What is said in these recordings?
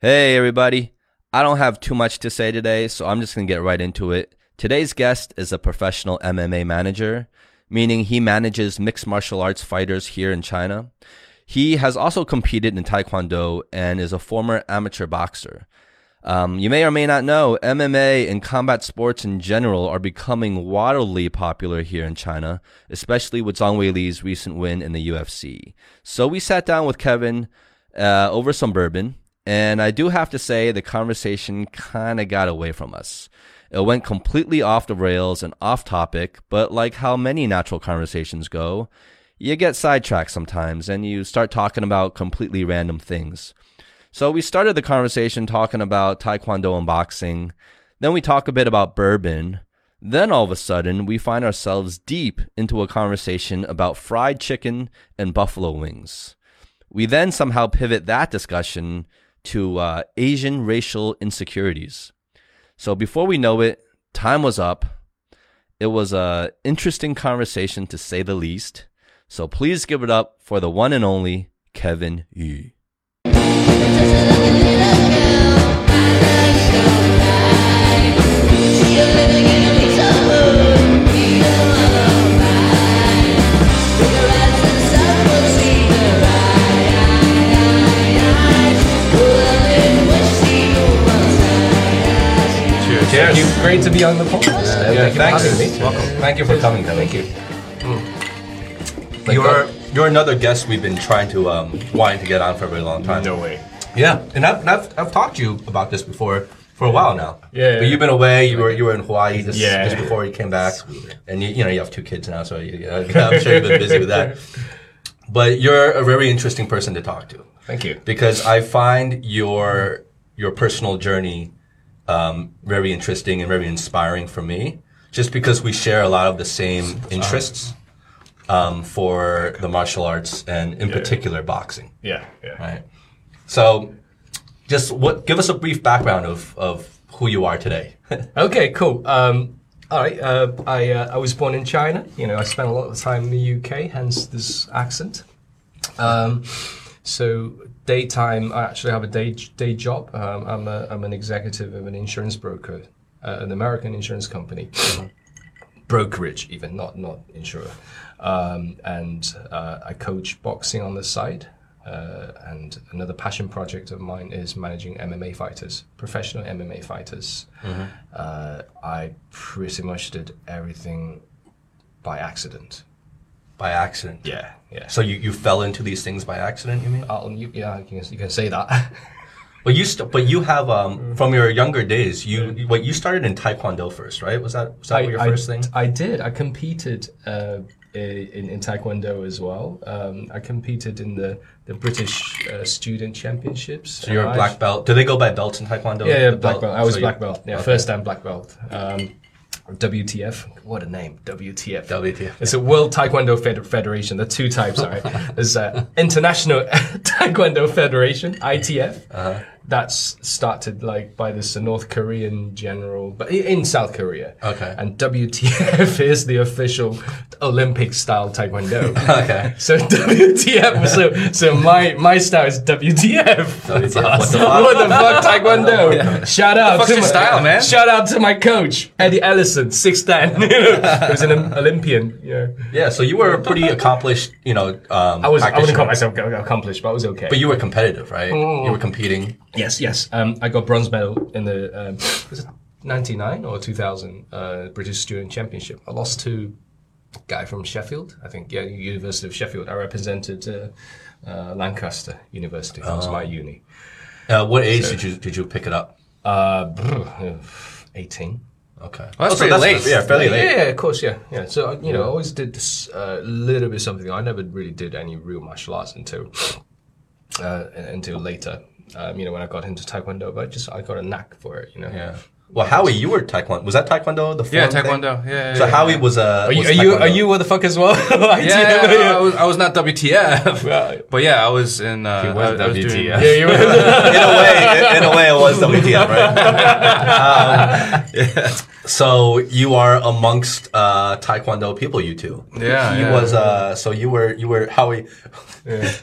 Hey, everybody. I don't have too much to say today, so I'm just going to get right into it. Today's guest is a professional MMA manager, meaning he manages mixed martial arts fighters here in China. He has also competed in Taekwondo and is a former amateur boxer. Um, you may or may not know, MMA and combat sports in general are becoming wildly popular here in China, especially with Zhang Weili's recent win in the UFC. So we sat down with Kevin uh, over some bourbon, and I do have to say the conversation kind of got away from us. It went completely off the rails and off topic, but like how many natural conversations go, you get sidetracked sometimes and you start talking about completely random things. So we started the conversation talking about Taekwondo and boxing. Then we talk a bit about bourbon. Then all of a sudden, we find ourselves deep into a conversation about fried chicken and buffalo wings. We then somehow pivot that discussion to uh, Asian racial insecurities. So before we know it, time was up. It was a interesting conversation to say the least. So please give it up for the one and only Kevin Yu. Cheers. Cheers. Thank you. Great to be on the podcast. Uh, Yeah, thank you thanks. for having me. Welcome. Thank you for coming, Kevin. Thank you. You're you're another guest we've been trying to um wanting to get on for a very long time. No way. Yeah, and I've, and I've I've talked to you about this before for a while now. Yeah. but you've been away. You were you were in Hawaii just, Yeah. just before you came back, and you you know you have two kids now, so you, I'm sure you've been busy with that. But you're a very interesting person to talk to Thank you. because I find your your personal journey um, very interesting and very inspiring for me. Just because we share a lot of the same interests um, for the martial arts and in particular boxing, Yeah. Yeah. right? So, just what give us a brief background of of who you are today. Okay. Cool. Um, all right. Uh, I uh, I was born in China. You know, I spent a lot of time in the UK, hence this accent. Um, so daytime, I actually have a day day job. Um, I'm a I'm an executive of an insurance broker, uh, an American insurance company. brokerage even not not insurer. Um, and uh, i coach boxing on the side uh, and another passion project of mine is managing mma fighters professional mma fighters. Uh, i pretty much did everything by accident by accident. yeah yeah So you, you fell into these things by accident, you mean? I'll, you, yeah you can, you can say that But you st- but you have um from your younger days, you what you started in Taekwondo first, right? Was that was that your I, first thing? I did. I competed uh, in, in Taekwondo as well. Um, I competed in the, the British uh, Student Championships. So you're a black belt. Do they go by belts in Taekwondo? Yeah, yeah black belt. I was So black belt. Yeah, okay. first time black belt. Um, WTF. What a name. WTF. WTF. It's a World Taekwondo Fed- Federation. There are two types, all right? There's uh, International Taekwondo Federation, ITF. Uh-huh. That's started like by this North Korean general, but in South Korea. Okay. And WTF is the official Olympic style Taekwondo. Okay. So WTF. So so my my style is WTF. WTF, what the fuck? What the fuck, Taekwondo? Shout out to my style, man? Shout out to my coach Eddie Ellison, six ten. he was an Olympian. Yeah. Yeah, so you were a pretty accomplished, you know, um, I was. I wouldn't call myself accomplished, but I was okay. But you were competitive, right? Mm. You were competing. Yes, yes. Um, I got bronze medal in the um, was it ninety nine or two thousand uh, British Student Championship. I lost to a guy from Sheffield. I think yeah, University of Sheffield. I represented uh, uh, Lancaster University. That was my uni. Uh, what age did you did you pick it up? Uh, eighteen. Okay, Well, that's Oh, so pretty late. Yeah, fairly late. yeah, of course, yeah, yeah. So uh, you know, I always did this uh, little bit something. I never really did any real martial arts until uh, until later. Um, you know, when I got into taekwondo, but just I got a knack for it. You know. Yeah. Well, Howie, you were taekwondo. Was that taekwondo? The Yeah, form thing? Taekwondo. Yeah, yeah, So yeah. Howie was uh, Are you was are you, taekwondo. are you what the fuck as well? Yeah, yeah, yeah, I, was, I was not WTF, Right. but yeah, I was in. Uh, He was I, I was doing- WTF. Yeah, you were. in a way, in, in a way, it was WTF, right? um, yeah. So you are amongst uh, Taekwondo people, you two. Yeah, he yeah. was. Uh, so you were. You were Howie.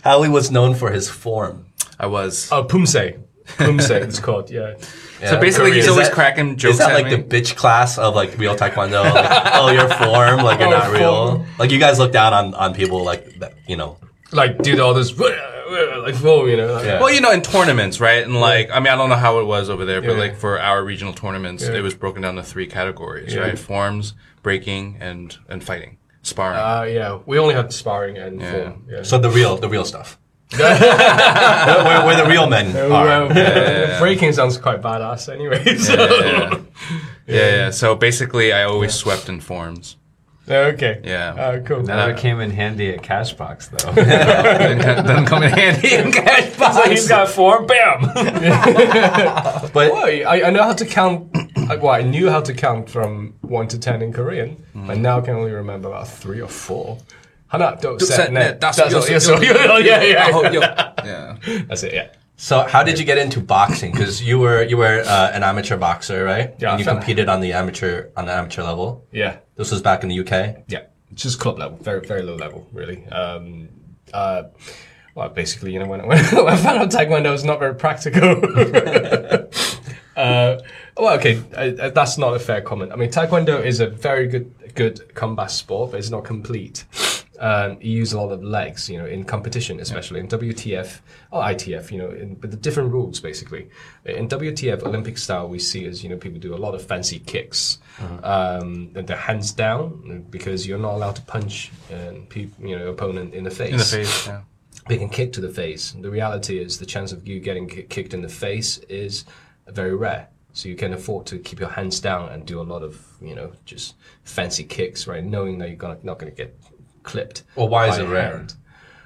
Howie was known for his form. I was. Oh, Pumse. Kumse, it's called. Yeah. So basically, he's always that- cracking jokes Is that at like me. the bitch class of like real taekwondo? Like, oh, you're form, like you're Oh, not real. Like you guys look down on on people like that, you know. Like do all this like foam, you know. Like, Yeah. Well, you know, in tournaments, right? And like, I mean, I don't know how it was over there, but Yeah. like for our regional tournaments, Yeah. it was broken down to three categories, Yeah. right? Forms, breaking, and and fighting, sparring. Uh, yeah, we only had sparring and Yeah. form. Yeah. So the real the real stuff. Where, where the real men are. well, breaking sounds quite badass anyway. So. yeah. yeah, yeah. So basically, I always swept in forms. okay. Yeah. Uh, cool. Never uh, came in handy at Cashbox though. doesn't, doesn't come in handy in cash box. So he's got form, bam. But well, I, I know how to count. I- Well, I knew how to count from one to ten in Korean, mm. but now I can only remember about three or four. Hana dot.net. That's what you're saying. Oh, yeah, yeah, yeah. That's it, yeah. So how did you get into boxing? Because you were you were uh, an amateur boxer, right? Yeah. And you competed on the amateur on the amateur level. Yeah. This was back in the UK. Yeah, just club level, very very low level, really. Um, uh, well, basically, you know, when, when I found out taekwondo was not very practical. uh, well, okay, I, I, that's not a fair comment. I mean, taekwondo is a very good good combat sport, but it's not complete. Um, you use a lot of legs, you know, in competition, especially in WTF or ITF, you know, in, but the different rules basically. In WTF Olympic style, we see as you know people do a lot of fancy kicks, um, and their hands down because you're not allowed to punch um, peop you know opponent in the face. In the face, yeah. They can kick to the face. The reality is the chance of you getting ki- kicked in the face is very rare. So you can afford to keep your hands down and do a lot of you know just fancy kicks, right? Knowing that you're gonna, not going to get clipped. Well, why is it rare? hand.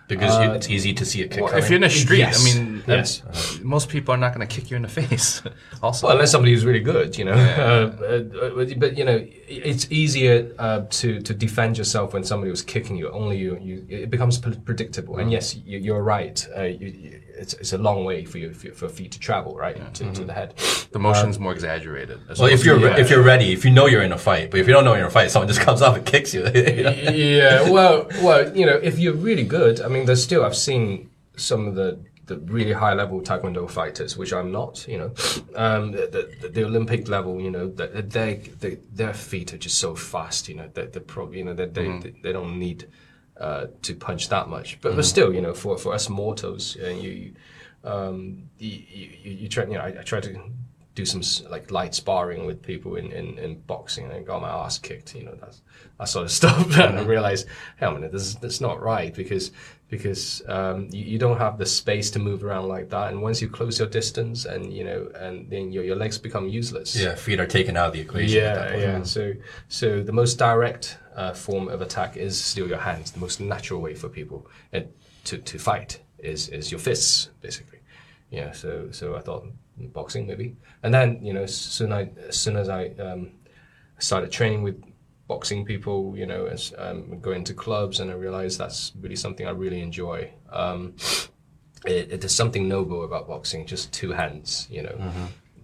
Because you, Uh, it's easy to see a kick Well, if you're in the street, Yes. I mean, Yes. uh, most people are not going to kick you in the face. also, Well, unless somebody who's really good, you know. Uh, uh, but, but, you know, it's easier uh, to to defend yourself when somebody was kicking you. Only you, you it becomes predictable. Mm. And yes, you, you're right. Uh, you, you, it's, it's a long way for you for, for feet to travel, right, to, Mm-hmm. to the head. the motion's more exaggerated. as well, if you're Yeah. if you're ready, if you know you're in a fight, but if you don't know you're in a fight, someone just comes up and kicks you. yeah, well, well, you know, if you're really good, I mean, there's still I've seen some of the the really high level taekwondo fighters, which I'm not, you know, um, the, the, the Olympic level, you know, that they, they their feet are just so fast, you know, that they're probably, you know, that they, they, they don't need uh, to punch that much, but but still, you know, for for us mortals, uh, you. you um, you, you, you try, you know, I, I try to do some like light sparring with people in, in, in boxing and got my ass kicked, you know, that's, that sort of stuff. and I realized, hey, a minute, this, that's not right because, because, um, you, you don't have the space to move around like that. And once you close your distance and, you know, and then your, your legs become useless. yeah, feet are taken out of the equation. at that Yeah, point. yeah. So, so the most direct uh, form of attack is still your hands. The most natural way for people uh, to to fight is is your fists, basically. Yeah. So, so I thought boxing maybe, and then you know, soon I as soon as I um, started training with boxing people, you know, as um, going to clubs, and I realized that's really something I really enjoy. Um, it, it, there's something noble about boxing, just two hands, you know.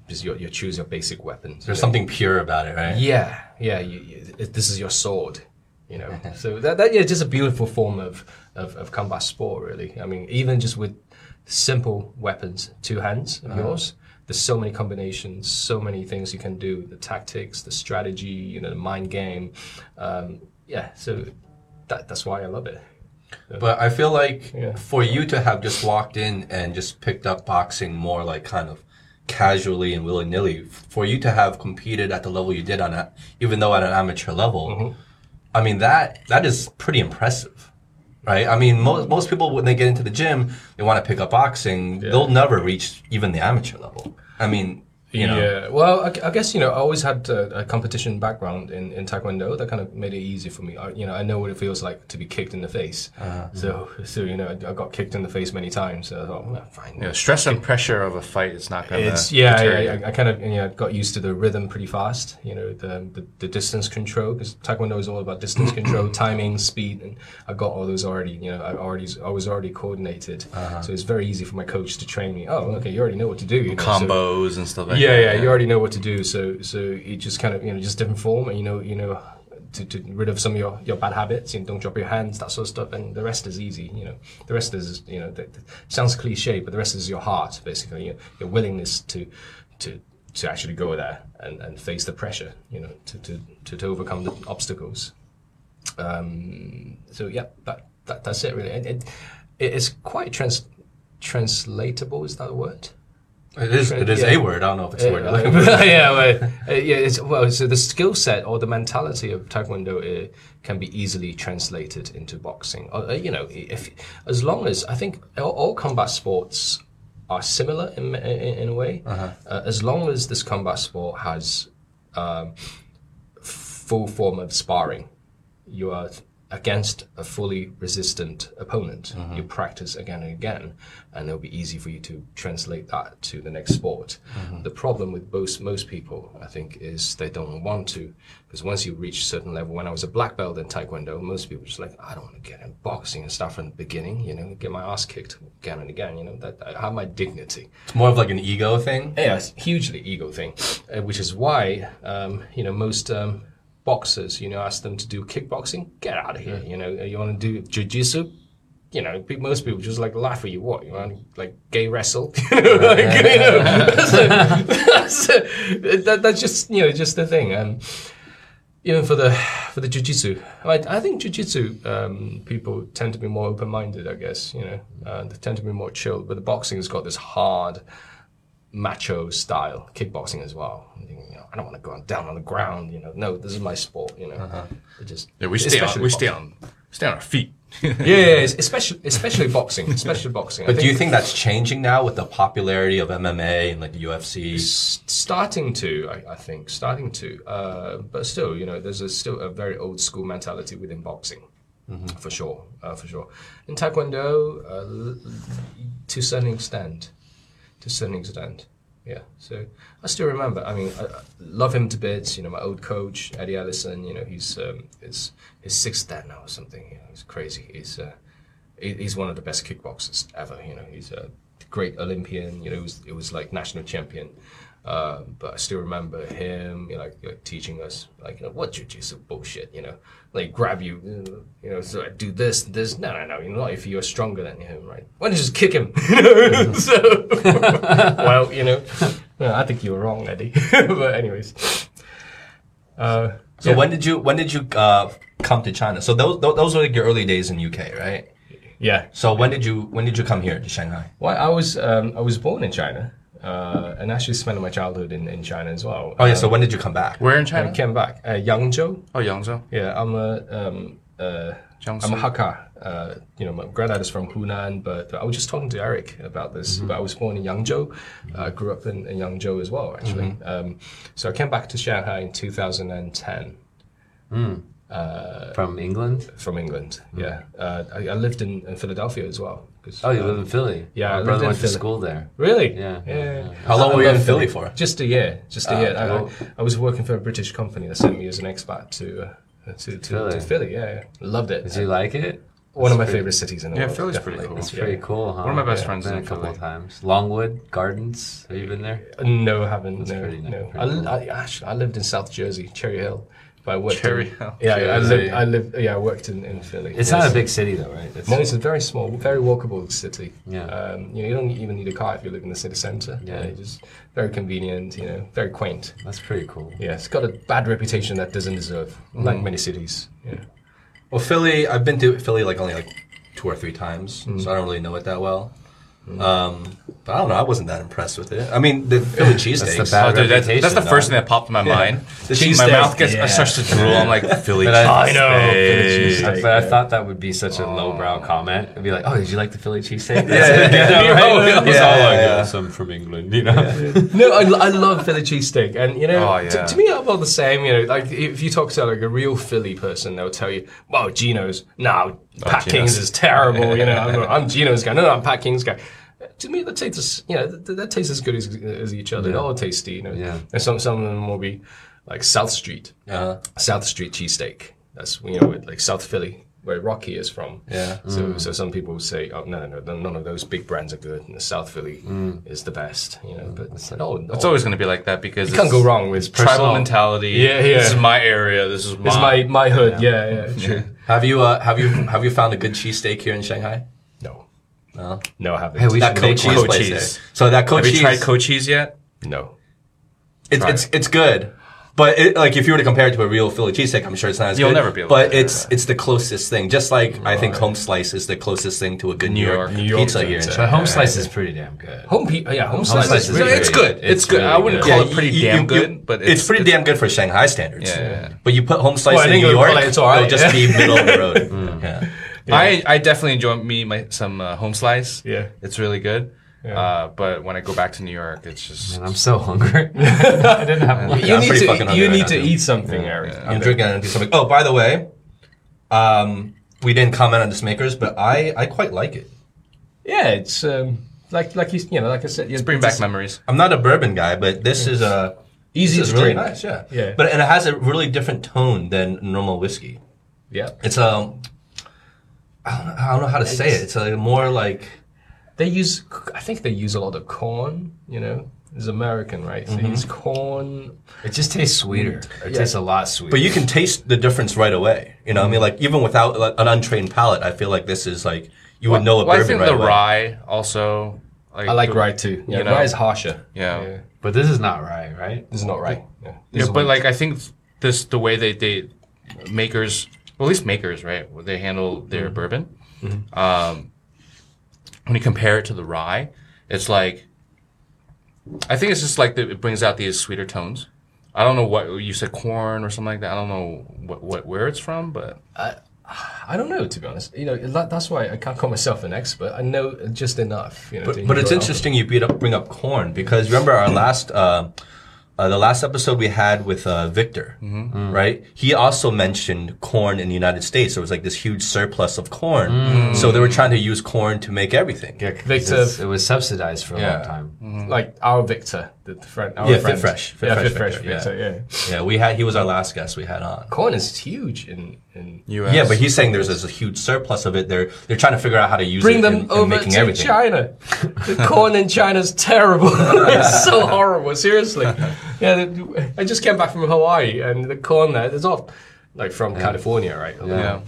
Just you, you choose your basic weapons. There's know. something pure about it, right? Yeah, yeah. You, you, this is your sword, you know. so that, that yeah, just a beautiful form of, of of combat sport, really. I mean, even just with simple weapons, two hands of yours. There's so many combinations, so many things you can do. The tactics, the strategy, you know, the mind game. Um, yeah, so that, that's why I love it. But I feel like Yeah. for you to have just walked in and just picked up boxing more like kind of casually and willy nilly, for you to have competed at the level you did on a, even though at an amateur level, Mm-hmm. I mean that that is pretty impressive, right? I mean most most people when they get into the gym, they want to pick up boxing, they'll never reach even the amateur level. I mean, you know, Yeah, well, I, I guess you know I always had a, a competition background in, in Taekwondo. That kind of made it easy for me. I, you know, I know what it feels like to be kicked in the face. Uh-huh. So, so you know, I, I got kicked in the face many times. So I thought, well, fine. Yeah, stress and pressure of a fight is not going to. It's yeah, yeah, yeah. I, I kind of you know, got used to the rhythm pretty fast. You know, the the, the distance control because Taekwondo is all about distance control, timing, speed, and I got all those already. You know, I already I was already coordinated, uh-huh. so it's very easy for my coach to train me. Oh, okay, you already know what to do. You know, so- combos and stuff like yeah, that. yeah, you already know what to do. So, so you just kind of, you know, just different form, and you know, you know, to, to rid of some of your, your bad habits. You know, don't drop your hands, that sort of stuff, and the rest is easy. You know, the rest is you know, the, the, sounds cliche, but the rest is your heart, basically. Your, your willingness to to to actually go there and, and face the pressure. You know, to to, to, to overcome the obstacles. Um, so yeah, that, that that's it really. It, it, it is quite trans translatable. Is that a word? It is. It is Yeah. a word. I don't know if it's a word. yeah, well, uh, yeah. It's, well, so the skill set or the mentality of Taekwondo uh, can be easily translated into boxing. Uh, uh, you know, if as long as I think all, all combat sports are similar in in, in a way, uh, as long as this combat sport has um, full form of sparring, you are against a fully resistant opponent. You practice again and again, and it'll be easy for you to translate that to the next sport. The problem with most most people, I think, is they don't want to, because once you reach a certain level, when I was a black belt in Taekwondo, most people just like, I don't want to get in boxing and stuff from the beginning, you know, get my ass kicked again and again, you know, that I have my dignity. It's more of like an ego thing. Yeah, it's hugely ego thing, uh, which is why um, you know most um, boxers, you know, ask them to do kickboxing. Get out of here. You know, you want to do jujitsu. You know, most people just like laugh at you. What you want like gay wrestle? You know, like, you know, that's, a- that's a- that, that's just you know just the thing. And even for the for the jujitsu, I, I think jujitsu um, people tend to be more open minded. I guess you know uh, they tend to be more chilled. But the boxing has got this hard macho style kickboxing as well. You know, I don't want to go on, down on the ground. You know, no, this is my sport. You know, It just Yeah, we stay on, especially we stay on stay on our feet. Yeah, yeah, yeah, especially especially boxing, especially boxing. I But do you think that's changing now with the popularity of MMA and like the UFC? S- starting to I, I think starting to uh, but still you know there's a, still a very old school mentality within boxing for sure uh, for sure in taekwondo uh, to a certain extent to a certain extent yeah so i still remember i mean I, I love him to bits you know my old coach eddie Allison. you know he's um, his his sixth dan now or something you know, he's crazy he's uh, he- he's one of the best kickboxers ever. You know, he's a great Olympian. You know, it was, it was like national champion. Uh, but I still remember him, you know, like, like teaching us, like, you know, what jujitsu bullshit, you know, like grab you, you know, so do this, this. No, no, no, you know, not if you're stronger than him, right? Why don't you just kick him? So, well, you know, well, I think you were wrong, Eddie. but anyways, uh, So when did you when did you uh, come to China? So those those were like your early days in UK, right? yeah, So when did you when did you come here to Shanghai? Well, I was um, I was born in China, uh, and actually spent my childhood in, in China as well. Oh yeah. So when did you come back? Where in China? I came back, uh, Yangzhou. Oh, Yangzhou. Yeah, I'm a um, uh, I'm a Hakka. Uh, you know, my granddad is from Hunan, but I was just talking to Eric about this. But I was born in Yangzhou. I grew up in, in Yangzhou as well, actually. Um, so I came back to Shanghai in 2010 From England? from England. Yeah, uh, I, I lived in, in Philadelphia as well. 'Cause, Oh, you uh, live in Philly? yeah, I My lived brother in went to Philly. school there. Really? Yeah, Yeah. yeah, yeah. How long I were you in love Philly for? Just a year. Just a Ah, year. okay. I, Cool. I, I was working for a British company that sent me as an expat to uh, to, to, Philly. to Philly. Yeah, yeah. loved it. Did you like it? One of my pretty- favorite cities in the Yeah, world. Yeah, Philly's pretty cool. It's Yeah. pretty cool, huh? One of my best Yeah, friends Been in a couple of times. Longwood Gardens. Have you been there? No, I haven't. no, pretty no. pretty I, cool. I, actually, I lived in South Jersey, Cherry Hill. But I worked Cherry in, Hill. Yeah, yeah, I lived. I lived. Yeah, I worked in, in Philly. It's Yes. not a big city though, right? It's, No, it's a very small, very walkable city. Yeah. Um, you know, you don't even need a car if you live in the city center. Yeah. it's just very convenient. You know, very quaint. That's pretty cool. Yeah, it's got a bad reputation that doesn't deserve, like many cities. Yeah. Well, Philly. I've been to Philly like only like two or three times, so I don't really know it that well. Um, but I don't know. I wasn't that impressed with it. I mean, the Philly cheesesteaks. the bad Oh, dude, that's, that's the first thing that popped in my mind. The My cheesesteak. mouth gets Yeah. starts to drool. I'm like Philly. But I- I know, Philly cheesesteak. cheesesteak. But I thought that would be such a lowbrow comment. It'd be like, "Oh, did you like the Philly cheesesteak?" yeah, yeah, yeah, right? It's yeah, all like, yeah. "Yes, I'm from England," you know. No, I, I love Philly cheesesteak, and you know, Oh, to, yeah. to me, I'm all the same. You know, like if you talk to like a real Philly person, they'll tell you, "Well, Geno's, no, Pat Geno's. King's is terrible." You know, I'm, I'm Geno's guy. No, no, I'm Pat King's guy. To me, that tastes, you know, that, that tastes as good as, as each other. They're all tasty, you know. Yeah. And some some of them will be like South Street, Uh, South Street cheesesteak. That's you know, like South Philly where Rocky is from. Yeah. So, so some people say, oh no, no, no, none of those big brands are good. And the South Philly is the best. You know, but it's no. It's always going to be like that because you can't go wrong with Tribal mentality. Yeah, yeah. This is my area. This is my. It's my my hood. Yeah, yeah. True. Have you uh, have you have you found a good cheesesteak here in Shanghai? No, No. no, I haven't. Hey, we That Cochise place Cochise. there. So that Have you Cochise, tried Cochise yet? no. it's, it's it's good, but it, like if you were to compare it to a real Philly cheesesteak, I'm sure it's not as You'll good. never be able to But compare it's it's the closest thing. Just like I think Home Slice is the closest thing to a good New, New York, York. New York pizza here in pizza. But Shanghai. home slice is pretty damn good. Home, pe- yeah, home, slice, slice is is really really it's good. good. It's, It's good. I really wouldn't good. call Yeah, it pretty you- damn you- good, you- but it's, pretty damn good for Shanghai standards. Yeah, yeah, yeah. But you put home slice Well, in in New England, York, well, it's all right, it'll just be middle of the road. yeah. I, I definitely enjoy me my, some uh, home slice. Yeah. it's really good. Yeah. Uh, but when I go back to New York, it's just Man, I'm so hungry. I didn't have lunch. You I'm need pretty to fucking hungry you need now, to too. eat something, Eric. I'm drinking and do something. Oh, by the way, um, we didn't comment on this Maker's, but I, I quite like it. Yeah, it's um, like like you you know like I said, it's bring back memories. I'm not a bourbon guy, but this is a Easy this is to really drink. nice. Yeah, Yeah. But and it has a really different tone than normal whiskey. Yeah, It's um, I don't know, I don't know how to say it. It's a more like they use I think they use a lot of corn. You know, it's American, right? Mm-hmm. They use corn. It just tastes sweeter. It Yeah. tastes a lot sweeter. But you can taste the difference right away. You know, I mean, like even without like, an untrained palate, I feel like this is like you would know a Well, I bourbon think right the away. rye also. Like I like the- rye too. Yeah, you know. rye is harsher. Yeah. But this is not rye, right? This is not rye. Yeah, Yeah, but wheat. like I think this the way they they Maker's, well, at least Maker's, right? where They handle their bourbon. Um, when you compare it to the rye, it's like I think it's just like the, it brings out these sweeter tones. I don't know what you said, corn or something like that. I don't know what, what where it's from, but I I don't know to be honest. You know, that, that's why I can't call myself an expert. I know just enough. You know, But, but it's interesting you beat up, bring up corn because remember our last uh, uh, the last episode we had with uh, Victor, right? He also mentioned corn in the United States. There was like this huge surplus of corn, so they were trying to use corn to make everything. Yeah, 'cause Victor- it was subsidized for a Yeah. long time. alcohol. like our Victor, the, the friend. Our Yeah, Fit. Fresh. Fit yeah, Fresh Fit Fresh Victor, yeah. Victor. Yeah. Yeah, we had he was our last guest we had on. corn is huge in in. U.S. Yeah, but he's saying there's, there's a huge surplus of it. They're they're trying to figure out how to use Bring it them in, in over making to everything. China. the corn in China's terrible. it's so horrible. Seriously. Yeah, the- I just came back from Hawaii, and the corn there is off, like from California, right? yeah.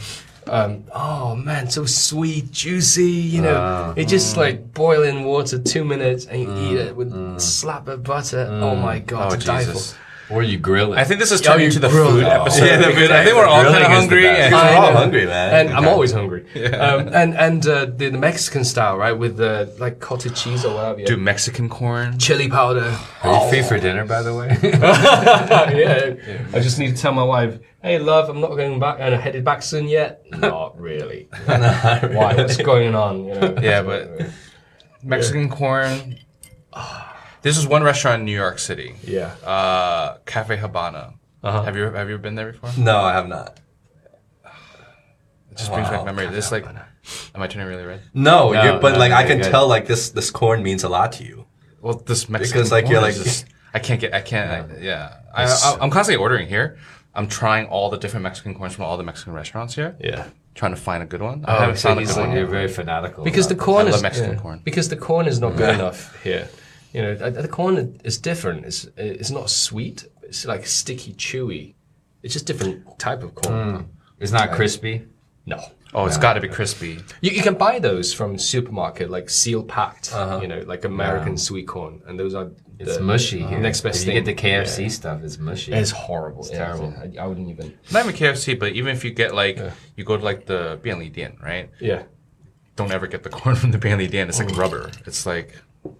Um, oh man, so sweet, juicy. You know, it just like boil in water two minutes and you eat it with Mm. slap of butter. Oh my god, Oh to die Jesus! for. Or you grill it. I think this is Oh, turning you into the food it. Oh. episode. Yeah, the food- I think we're all kind of hungry. and- we're I all know. hungry, man. And I'm always hungry. Um, and and uh, the, the Mexican style, right, with the like cottage cheese or whatever. Do Mexican corn? Chili powder. Are you free for dinner, by the way? yeah. I just need to tell my wife, hey, love, I'm not going back and I'm headed back soon yet. Not really. Why? What's going on? You know? Yeah, but Mexican corn. This is one restaurant in New York City. Yeah. Uh, Cafe Habana. Uh-huh. Have you have you been there before? No, I have not. It just brings back memory. This like, am I turning really red? No, No, you're, but no, like I can good. tell like this this corn means a lot to you. Well, this Mexican Because, like, corn you're like- just- I can't get, I can't, I, yeah. I, I, I'm constantly ordering here. I'm trying all the different Mexican corns from all the Mexican restaurants here. Yeah. Trying to find a good one. I oh, haven't so found a good like, one. you're very fanatical. Because the corn is Mexican yeah. corn. Because the corn is not good enough here. You know, uh, the corn is different. It's it's not sweet. It's like sticky, chewy. It's just different type of corn. it. It's not uh, crispy. No. Oh, it's got to be crispy. You, you can buy those from supermarket, like seal packed. Uh-huh. You know, like American sweet corn, and those are It's mushy here. Next best if thing. you get the KFC stuff, it's mushy. It's horrible. It's yeah, terrible. I, I wouldn't even. Not even KFC, but even if you get like, you go to like the Bianli Dian, right? Yeah. Don't ever get the corn from the Bianli Dian. It's like mm. rubber. It's like,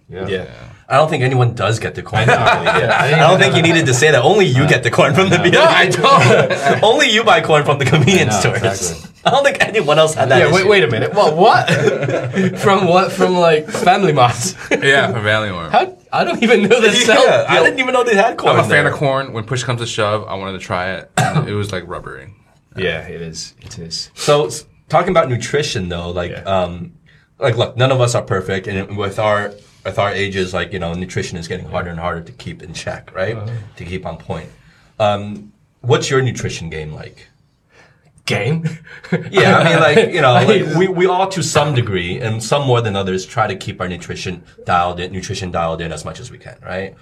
Yeah. I don't think anyone does get the corn. from the Yeah, I I don't think you needed to say that. Only you get the corn from the Bianli. I don't. Only you buy corn from the convenience know, stores. exactly. I don't think anyone else had that. Yeah, wait, issue. wait a minute. What? What? from what? From like Family Mart? yeah, from Valley Warm. How? I don't even know they sell. Yeah, I didn't even know they had corn. I'm a fan there. of corn. When push comes to shove, I wanted to try it. it was like rubbery. Yeah, it is. It is. So talking about nutrition though, like Yeah. um like look, none of us are perfect and with our with our ages like, you know, nutrition is getting harder and harder to keep in check, right? Uh-huh. To keep on point. Um what's your nutrition game like? game. Yeah, I mean, like you know, like we, we all to some degree, and some more than others, try to keep our nutrition dialed in, nutrition dialed in as much as we can, right?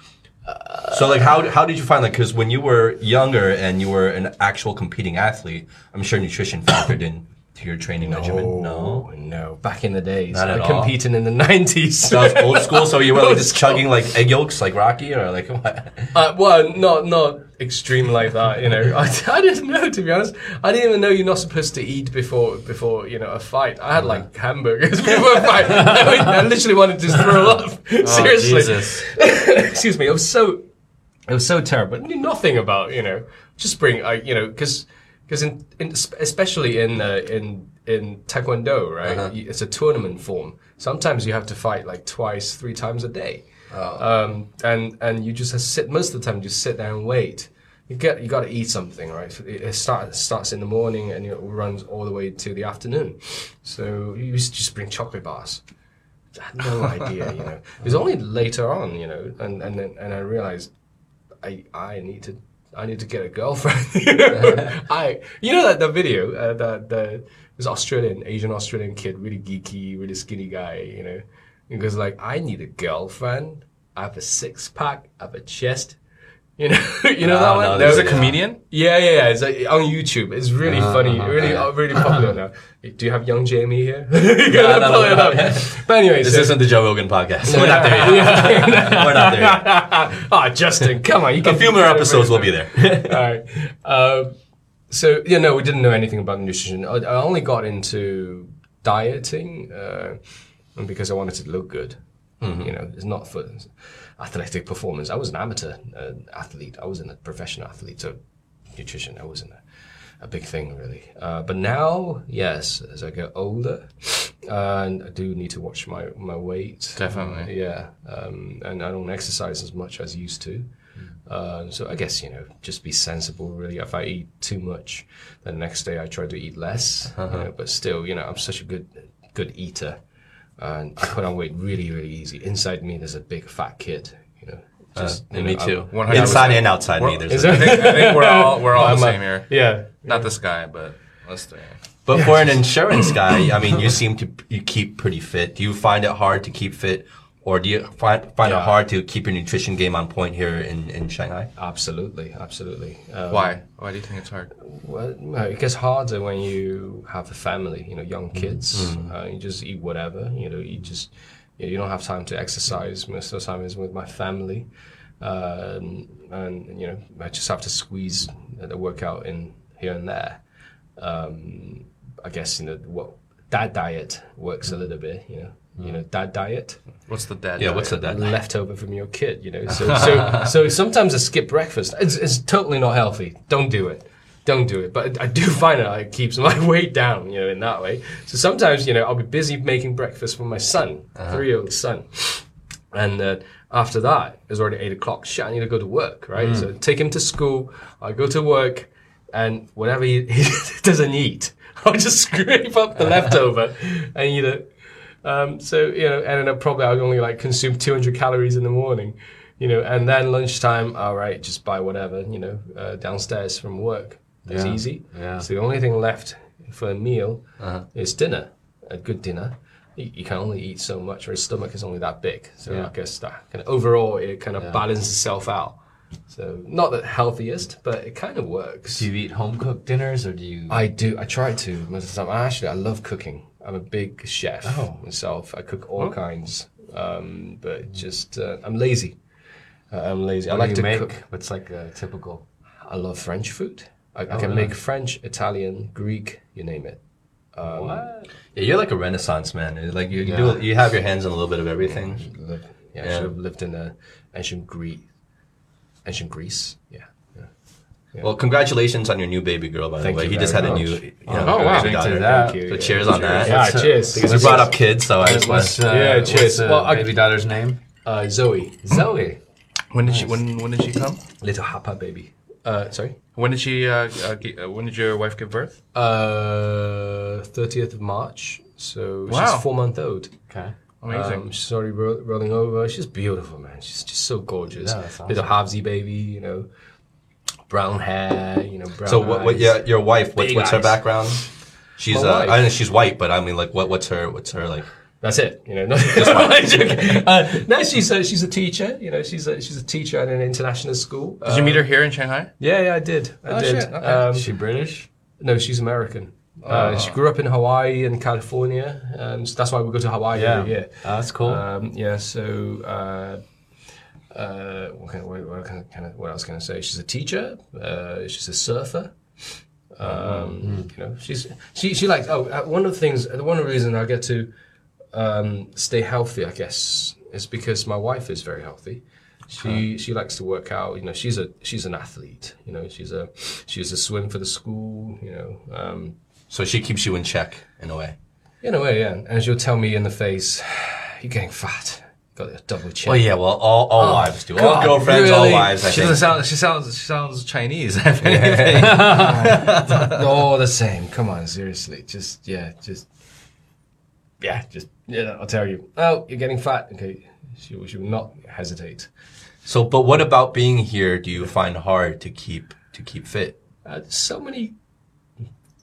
so, like, how how did you find like because when you were younger and you were an actual competing athlete, I'm sure nutrition factored in to your training regimen. No, Oh, no. Back in the days, Not at I all. competing in the nineties. so old school. So you were like just chugging like egg yolks like Rocky, or like what? Uh, well, not not extreme like that, you know. I, I didn't know to be honest. I didn't even know you're not supposed to eat before before you know a fight. I had like hamburgers before a fight. I, mean, I literally wanted to throw up. Seriously, Jesus. excuse me. It was so it was so terrible. I knew nothing about you know just bring I you know because because in, in especially in uh, in in taekwondo right you- it's a tournament form. Sometimes you have to fight like twice, three times a day, um, and and you just sit most of the time. You just sit there and wait. You get you got to eat something, right? It, it starts starts in the morning and it runs all the way to the afternoon. So you just bring chocolate bars. I had no idea, you know. It was only later on, you know, and and then, and I realized I I need to I need to get a girlfriend. I you know that the video uh, that the this Australian Asian Australian kid, really geeky, really skinny guy, you know, he goes like, I need a girlfriend. I have a six pack, I have a chest. You know, you know that No, one. no, There's a comedian? Yeah, yeah, yeah. It's like, on YouTube. It's really funny, really, uh, really popular now. Do you have young Jamie here? no, no, no, But anyway, This so, isn't the Joe Rogan podcast. We're not there yet. We're not there yet. Ah, Justin, come on, you can A few more episodes We'll be there. All right. Um, so yeah, no, we didn't know anything about nutrition. I, I only got into dieting uh, because I wanted to look good. You know, it's not for athletic performance. I was an amateur uh, athlete. I wasn't a professional athlete. So nutrition, that wasn't a, a big thing really. Uh, but now, yes, as I get older, uh, and I do need to watch my my weight. Definitely. Yeah, um, and I don't exercise as much as I used to. Uh, so I guess you know, just be sensible. Really, if I eat too much, then the next day I try to eat less. You know, but still, you know, I'm such a good good eater, and I put on weight really, really easy. Inside me, there's a big fat kid. You know, uh, just you me know, too. I'm- 100%. Inside and outside me. There's Is a- there? I think, I think we're all we're all the I'm a- same here. Yeah. Not this guy, but let's stay. But for an insurance guy, I mean, you seem to you keep pretty fit. Do you find it hard to keep fit, or do you find find Yeah. it hard to keep your nutrition game on point here in, in Shanghai? Absolutely, absolutely. Um, Why? Why do you think it's hard? Well, it gets harder when you have a family, you know, young kids. Uh, you just eat whatever, you know, you just, you, know, you don't have time to exercise. Most of the time is with my family. Um, and, you know, I just have to squeeze the workout in here and there. Um, I guess, you know, what that diet works a little bit, you know, you know, dad diet What's the dad? Yeah, what's the dad? leftover from your kid, you know. So, so, so sometimes I skip breakfast. It's, it's totally not healthy. Don't do it. Don't do it. But I do find that it like, keeps my weight down, you know, in that way. So sometimes, you know, I'll be busy making breakfast for my son, three-year-old son, and uh, after that, it's already eight o'clock. Shit, I need to go to work, right? So take him to school. I go to work, and whatever he, he doesn't eat, I'll just scrape up the leftover and eat it. Um, so you know, and then probably I'd only like consume 200 calories in the morning, you know, and then lunchtime, all right, just buy whatever, you know, uh, downstairs from work. It's Yeah, easy. yeah. So the only thing left for a meal is dinner, a good dinner. You, you can only eat so much, or your stomach is only that big. So Yeah. I guess that kind of overall it kind of balances itself out. So not the healthiest, but it kind of works. Do you eat home cooked dinners or do you? I do. I try to most of the time. I actually, I love cooking. I'm a big chef Oh. myself. I cook all kinds, um, but just uh, I'm lazy. Uh, I'm lazy. I like do to make? cook. What's like a typical? I love French food. I, I can really? make French, Italian, Greek, you name it. Um, what? Yeah, you're like a renaissance man. Like you, you Yeah. do, you have your hands on a little bit of everything. Live, yeah, I Yeah. should have lived in uh, ancient Greece. Ancient Greece. Yeah. Yeah. Well, congratulations on your new baby girl, by Thank the way. you He just had very a new, you know, Oh, wow. baby Thanks to daughter. that. Thank you. So Yeah. cheers on that. Yeah, What's, uh, cheers. Because you brought up kids, so I just want What's, uh, Yeah, what's cheers. the Well, I- baby daughter's name? Uh, Zoe, Zoe. When did she? When when did she come? little hapa baby. Uh, sorry. When did she? Uh, uh, uh, when did your wife give birth? Uh, 30th of March. So Wow. she's four month old. Okay. Amazing. Um, she's already ro- rolling over. She's beautiful, man. She's just so gorgeous. Yeah, that's awesome. Little Havsy baby, you know. Brown hair, you know, brown So what? what eyes. yeah, your wife. What's, Big what's her eyes. background? She's. My Uh, wife? I know she's white, but I mean, like, what? What's her? What's her like? That's it. You know, no, I'm joking. uh, no she's a, she's a teacher. You know, she's a, she's a teacher at an international school. Did you meet her here in Shanghai? Yeah, yeah, I did. I Oh, did. shit, okay. Um, Is she British? no, she's American. Uh, she grew up in Hawaii and California, um, so that's why we go to Hawaii every year. Oh, that's cool. Um, yeah, so uh, uh, what, what, what kind of- kind what I was going to say? She's a teacher. Uh, she's a surfer. Um, You know, she's she she likes. Oh, uh, one of the things, one of the reasons I get to um, stay healthy, I guess, is because my wife is very healthy. She she likes to work out. You know, she's a she's an athlete. You know, she's a she's a swim for the school. You know. Um, So she keeps you in check in a way. in a way, yeah. And she'll tell me in the face, "You're getting fat. Got a double chin." Well, yeah. Well, all, all wives do. all God, girlfriends, all wives. I She think. doesn't sound. She sounds. She sounds Chinese. if anything. all the same. Come on, seriously. Just yeah, just yeah, just yeah. I'll tell you. Oh, you're getting fat. Okay, she will, she will not hesitate. So, but what about being here? Do you find hard to keep to keep fit? Uh, so many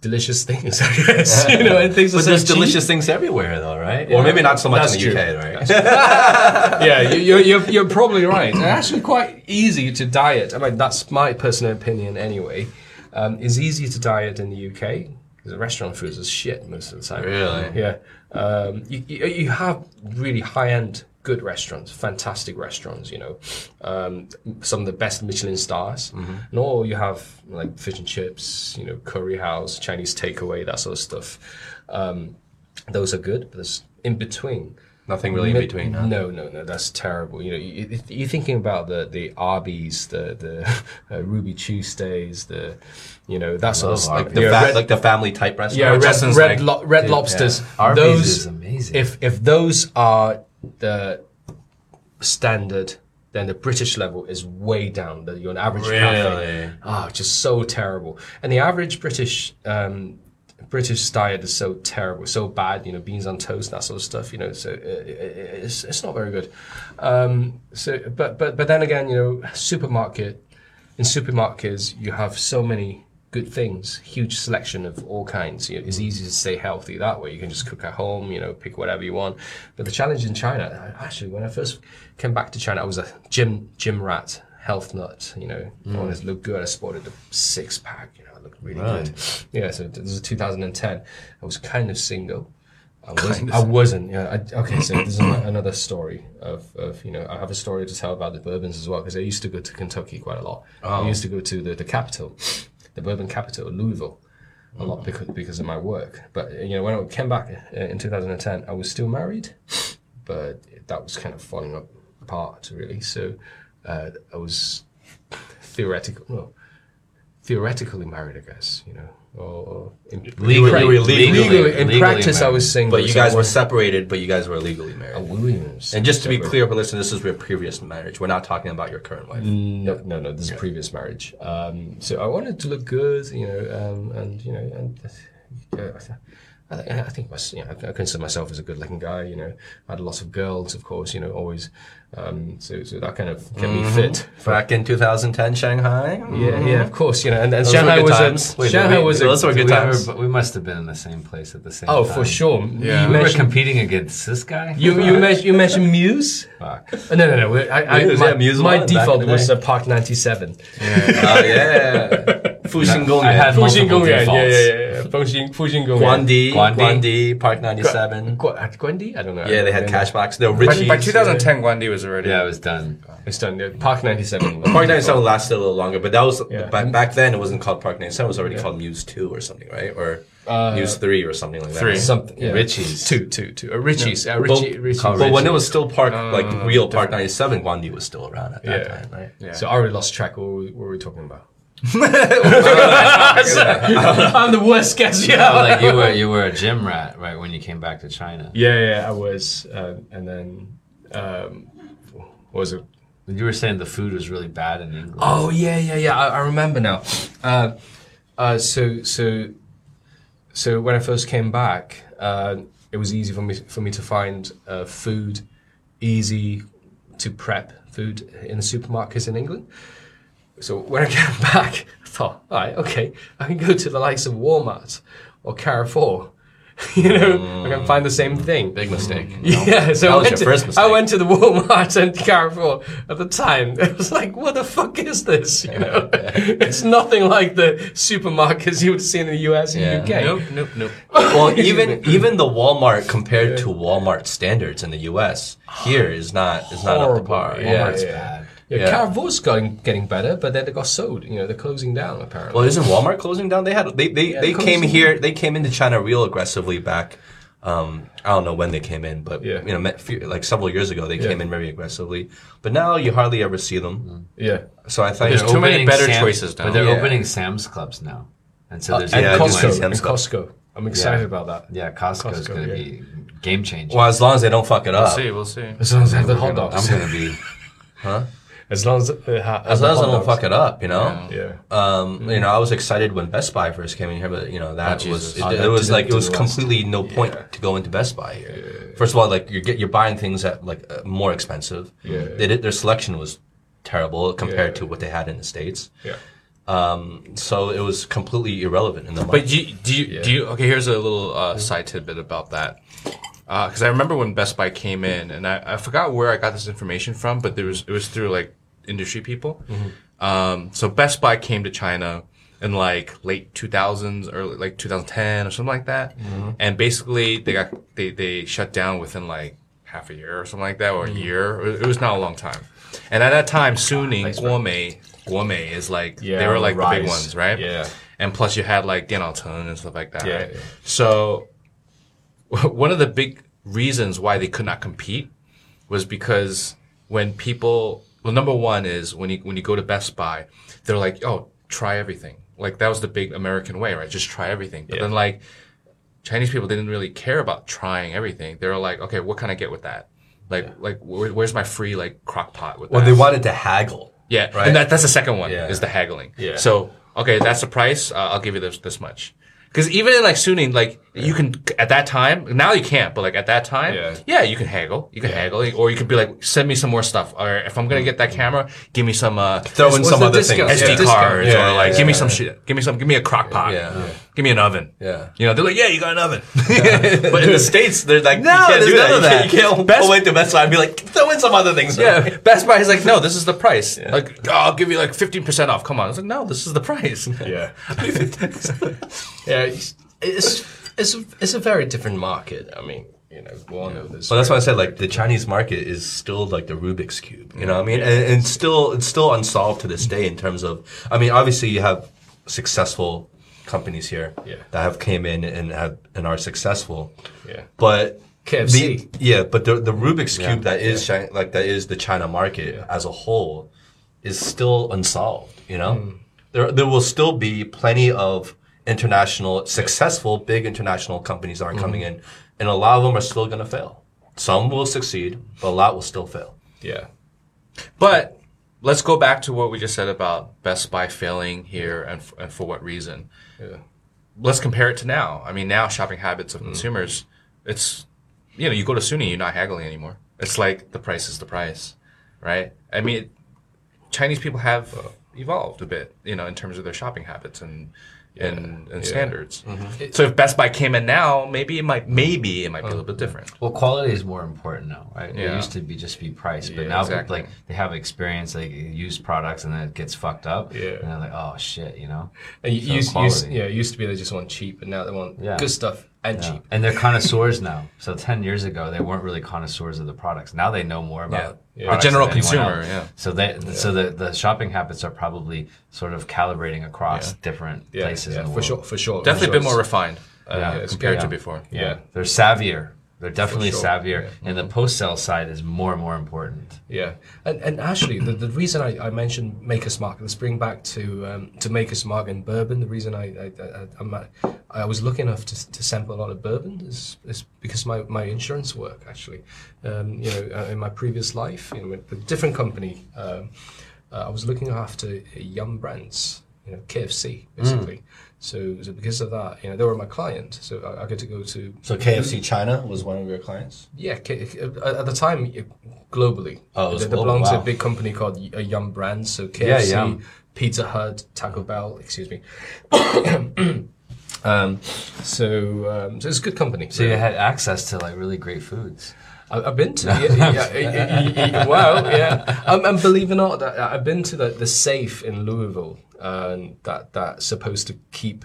delicious things, I guess. you know, and things are But there's cheap. delicious things everywhere, though, right? Yeah, or maybe not so much that's in the true. UK, right? yeah, you- you're, you're, you're probably right. It's actually quite easy to diet. I mean, that's my personal opinion anyway. Um, it's easier to diet in the UK because the restaurant food is shit most of the time. Really? Yeah. Um, you, you, you have really high end, good restaurants, fantastic restaurants, you know, um, some of the best Michelin stars. And or you have like fish and chips, you know, curry house, Chinese takeaway, that sort of stuff. Um, those are good, but there's in between. Nothing really in between. Huh? No, no, no. That's terrible. You know, you, you- you're thinking about the the Arby's, the the uh, Ruby Tuesdays, the you know that sort of love like The yeah, fa- red, like the family type restaurant. yeah, red, red, like- lo- red Dude, lobsters. yeah. Arby's those is amazing. If if those are the standard, then the British level is way down. The, you're an average cafe. Really? Oh, just so terrible. And the average British um, British diet is so terrible, so bad. You know, beans on toast, that sort of stuff. You know, so uh, it's it's not very good. Um, so, but but but then again, you know, supermarket in supermarkets you have so many good things, huge selection of all kinds. You know, it's easy to stay healthy that way. You can just cook at home, you know, pick whatever you want. But the challenge in China, actually, when I first came back to China, I was a gym gym rat, health nut. You know, I wanted to look good. I sported a six pack. You know, I looked really Right. good. Yeah, so this was 2010. I was kind of single. I wasn't. I wasn't. Yeah. I, okay. So this is another story of, of you know I have a story to tell about the bourbons as well because I used to go to Kentucky quite a lot. I used to go to the, the capital, the bourbon capital, Louisville, a lot because because of my work. But you know when I came back uh, in 2010, I was still married, but that was kind of falling apart really. So uh, I was theoretical. No, theoretically married, I guess. You know, or, in, Legally- were legally, legally, in legally practice, I was single. but you guys were separated, but you guys were legally married. Oh, Williams. and just to be clear for listeners, this is your previous marriage. We're not talking about your current wife. No, no, no. This is previous marriage. Um, so I wanted to look good, you know, um, and you know, and uh, I, think- I think my, you know, I consider myself as a good-looking guy. You know, I had lots of girls, of course. You know, always. Um, so, so that kind of kept me fit. Back in 2010, Shanghai. Yeah, yeah, of course. You know, and, and Shanghai was times. a Wait, Shanghai we- was a, were good we times. ever- we must have been in the same place at the same oh time. for sure. Yeah. You We were competing against this guy. you you, mentioned, you mentioned Muse. Fuck. Uh, No, no, no. I, I, Muse, my, yeah, Muse my won back in default was uh, Park 97. Oh yeah, Fuxing I had multiple Gongyuan, yeah, yeah, yeah. Fuxing, Fuxing Gongyuan. Guandi, Guandi. Guandi, Park 97. Gu- at Guandi? I don't know. Yeah, they had I don't cash box. They were By, by 2010, Guandi was already. Yeah, it was done. It's done. yeah. Park 97. Park 97 lasted a little longer, but that was Yeah. back, back then. It wasn't called Park 97. It was already Yeah. called Muse 2 or something, right? Or Uh, Muse 3 or something like that. Three. Something. Yeah. Richie's. Two, two, two. Uh, Richie's. Uh, But, Richie, Richie. but when it was still Park, like Uh, real Park 97, Guandi was still around at that Yeah. time, right? Yeah. So I already lost track. What were we, what were we talking about? I'm the worst guest you Yeah, have. like you were you were a gym rat right when you came back to China. Yeah, yeah, I was. Um, and then, um, what was it? You were saying the food was really bad in England. Oh yeah, yeah, yeah. I, I remember now. Uh, uh, so so so when I first came back, uh, it was easy for me for me to find uh, food, easy to prep food in the supermarkets in England. So when I came back, I thought, all right, okay, I can go to the likes of Walmart or Carrefour. you know, I can find the same thing. Big mistake. Yeah, so That I went, your to, first I went to the Walmart and Carrefour at the time. It was like, what the fuck is this? You know, it's nothing like the supermarkets you would see in the US and Yeah. UK. Nope, nope, nope. Well, even even the Walmart compared to Walmart standards in the U.S. here is not is not up to Horrible. par. Yeah, Yeah. It's yeah. Bad. Yeah, Yeah. Carrefour's getting getting better, but then they got sold. You know, they're closing down apparently. Well, isn't Walmart closing down? They had they they, Yeah, they came here. They came into China real aggressively back. Um, I don't know when they came in, but Yeah. you know, me- few- like several years ago, they Yeah. came in very aggressively. But now you hardly ever see them. yeah. So I think There's too many better Sam- choices now. But they're Yeah. opening Sam's Clubs now. And so there's and yeah, I do see Costco. Sam's And Costco. I'm excited Yeah. about that. Yeah, Costco's Costco, going to be game changing. well, as long as they don't fuck it up. We'll see, we'll see. As long as they have the hot I'm going to be. As long as they ha- As long as they hot don't fuck it up, you know. Yeah. Um, you know, I was excited when Best Buy first came in here, but you know that Oh, was it, Oh, it was like it was completely no point to go into Best Buy here. First of all, like you're get you're buying things at like uh, more expensive. Yeah. They did, their selection was terrible compared Yeah. to what they had in the states. Yeah. Um, so it was completely irrelevant in the market. But do you, do you, do you, okay, here's a little uh, side tidbit about that. Uh, because I remember when Best Buy came in, and I, I forgot where I got this information from, but there was it was through like industry people. Um, so Best Buy came to China in like late 2000s, early like 2010 or something like that, and basically they got they they shut down within like half a year or something like that, or a year. It was- not a long time. And at that time, Suning, Guomei, Guomei is like Yeah, they were like the the big ones, right? Yeah. And plus, you had like Dianalton and stuff like that. Yeah, right? yeah. So, one of the big reasons why they could not compete was because when people, well, number one is when you when you go to Best Buy, they're like, oh, try everything. Like that was the big American way, right? Just try everything. But Yeah. then like Chinese people didn't really care about trying everything. They were like, okay, what can I get with that? Like, like where, where's my free like crock pot with well, that? they wanted to haggle. Yeah, Right? and that, that's the second one Yeah. is the haggling. Yeah. So okay, that's the price. Uh, I'll give you this this much. Because even in like Suning, like you can at that time now you can't, but like at that time, Yeah. you can haggle. You can haggle, or you could be like, send me some more stuff. Or if I'm gonna get that camera, give me some uh, Throw in some other things. SD Yeah, cards, Yeah, or like yeah, give me some shit. Give me some. Give me a crock pot. Yeah. Yeah. Give me an oven. Yeah. You know, they're like, yeah, you got an oven. but in the states, they're like, No, you can't there's do that. of You can't, you can't Best- go into Best Buy and be like, throw in some other things. Yeah, Best Buy is like, no, this is the price. Like, oh, I'll give you like fifteen percent off. Come on, it's like, no, this is the price. Yeah. yeah. It's, it's it's a, very different market. I mean, you know, we all know this. But that's why I said like the Chinese market is still like the Rubik's cube. You know what I mean? And, and still it's still unsolved to this day in terms of I mean obviously you have successful companies here Yeah. that have came in and have and are successful. Yeah. But KFC. the, yeah, but the the Rubik's cube that is China, like that is the China market as a whole is still unsolved, you know? Hmm. There there will still be plenty of international successful big international companies that are coming Mm-hmm. in and a lot of them are still going to fail. Some will succeed, but a lot will still fail. Yeah. But let's go back to what we just said about Best Buy failing here and, f- and for what reason. Yeah. Let's compare it to now. I mean, now shopping habits of mm. consumers, it's, you know, you go to Suni, you're not haggling anymore. It's like the price is the price, right? I mean, Chinese people have uh. evolved a bit, you know, in terms of their shopping habits and and, and standards. Mm-hmm. So if Best Buy came in now, maybe it might maybe it might be a little bit mm-hmm. different. Well, quality is more important now, right? It used to be just be price, but now exactly. like they have experience, like use products, and then it gets fucked up. Yeah. and they're like, oh shit, you know. And you So used, used, yeah, it used to be they just want cheap, and now they want good stuff and Yeah. cheap. And they're connoisseurs now. So ten years ago, they weren't really connoisseurs of the products. Now they know more about Yeah. products The general than consumer, else. yeah. So they, so the the shopping habits are probably sort of calibrating across Yeah. different Yeah, places yeah, in the for world. sure, for sure. for Definitely a bit more refined uh, Yeah, compared good, to yeah. before. Yeah. They're savvier. They're definitely sure. savvier, and the post sale side is more and more important. Yeah, and and actually, the, the reason I, I mentioned Maker's Mark, let's bring back to um, to Maker's Mark and bourbon. The reason I I, I, I was lucky enough to, to sample a lot of bourbon is, is because my, my insurance work actually, um, you know, uh, in my previous life, you know, with a different company, um, uh, I was looking after Yum Brands, you know, KFC basically. So, so because of that, you know, they were my client, so I, I get to go to So KFC China was one of your clients? yeah, K- at the time, globally. Oh, it was they, they global, belonged to a big company called a Yum Brands. So Yeah, KFC, Yum. Pizza Hut, Taco Bell. Excuse me. um, so, um, so it's a good company. So you had access to like really great foods. I've been to, yeah, yeah, yeah, yeah, yeah, wow, yeah. Um, and believe it or not, I've been to the, the safe in Louisville, um, that that's supposed to keep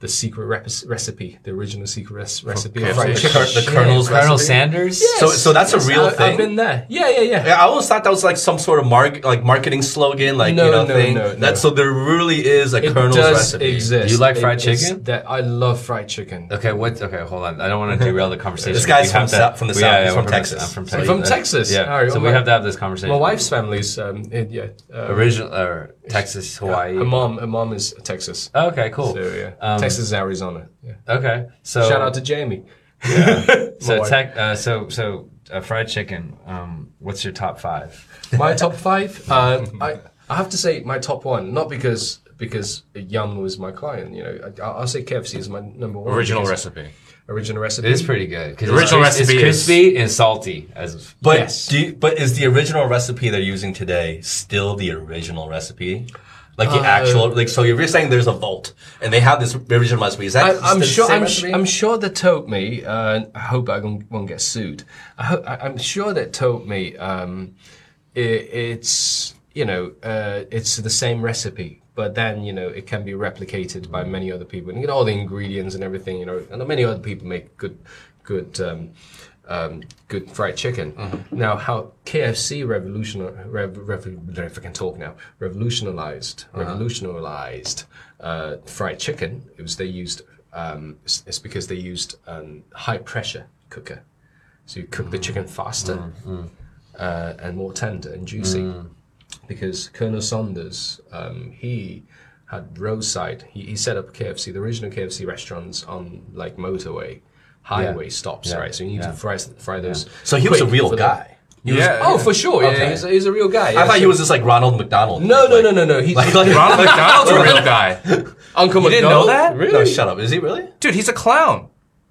the secret rep- recipe, the original secret res- recipe of fried The chicken. the Colonel's Colonel recipe? Sanders. So, so that's a real I- thing. I've been there. Yeah, yeah, yeah. Yeah, I always thought that was like some sort of mark, like marketing slogan, like No, you know, no, thing. no, no. That so there really is a It Colonel's does recipe. exist. Do you like fried it's chicken? That I love fried chicken. Okay, what? Okay, hold on. I don't want to derail the conversation. This guy's from have Sou- from the South. He's we're from the- Texas. I'm from You're Texas. from Texas? Yeah. All right, so well, we have to have this conversation. My wife's family's, um, in, yeah. Uh, original or Texas, Hawaii. Her mom, her mom is Texas. Okay, cool. So yeah, Um, Texas, Arizona. Yeah. Okay, so Shout out to Jamie. so tech, uh, so so uh, fried chicken. Um, what's your top five? My top five. Uh, I I have to say my top one, not because because Yum was my client. You know, I, I'll say KFC is my number one. Original because- recipe. Original recipe. It is pretty good. 'cause The original it's, recipe It's is- crispy and salty. As But Yes. do you, but is the original recipe they're using today still the original recipe? Like the Uh, actual, like so you're saying there's a vault and they have this original recipe. Is that I, I'm the sure. I'm? I'm sure they told me. Uh, I hope I won't, get sued. I I'm sure they told me um, it, it's you know uh, it's the same recipe, but then you know it can be replicated by many other people. And you get all the ingredients and everything. You know, and many other people make good good. Um, um, good fried chicken. Now, how KFC revolution, rev, rev, if I can talk now, revolutionized, revolutionized uh, fried chicken. It was they used. Um, it's, it's because they used um, high pressure cooker, so you cook the chicken faster uh, and more tender and juicy. Because Colonel Sanders, um, he had roadside. He, he set up KFC, the original KFC restaurants on like motorway, highway stops, Yeah. right? So you need Yeah. to fry fry those. so he was a real guy. He was- Yeah, oh, yeah. for sure. Yeah, Okay. he's, a, he's a real guy. I yeah, thought he was just like Ronald McDonald. No, no, like, no, no, no. He's Like, like Ronald McDonald's a real guy. Uncle You didn't know that? Really? No, shut up. Is he really? Dude, he's a clown.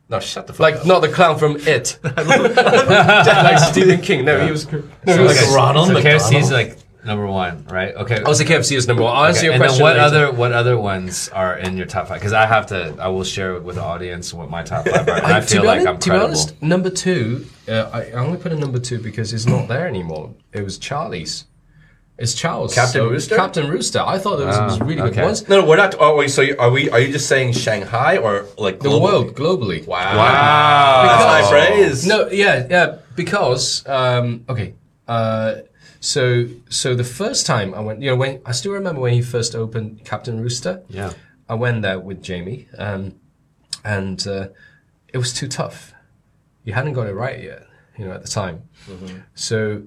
No, shut the fuck Like up. not the clown from It, like Stephen King. No, he was. No, he was Like Ronald so McDonald. KFC is like number one, right? Okay. I was the KFC is number one. I'll answer Okay, your and then what later. other what other ones are in your top five? Because I have to, I will share with the audience what my top five are. And I, to feel be like honest, I'm to be honest, number two, uh, I, I only put a number two because it's not there anymore. It was Charlie's. It's Charles. Captain Rooster? Captain Rooster. I thought it was, was really okay. good ones. No, no, we're not. Oh, wait. So are we? Are you just saying Shanghai or like The world globally. Wow. Wow. That's high praise. No, yeah, yeah, because um, okay, uh, so so the first time I went, you know, when I still remember when he first opened Captain Rooster. Yeah. I went there with Jamie, um, and uh, it was too tough. You hadn't got it right yet, you know, at the time. So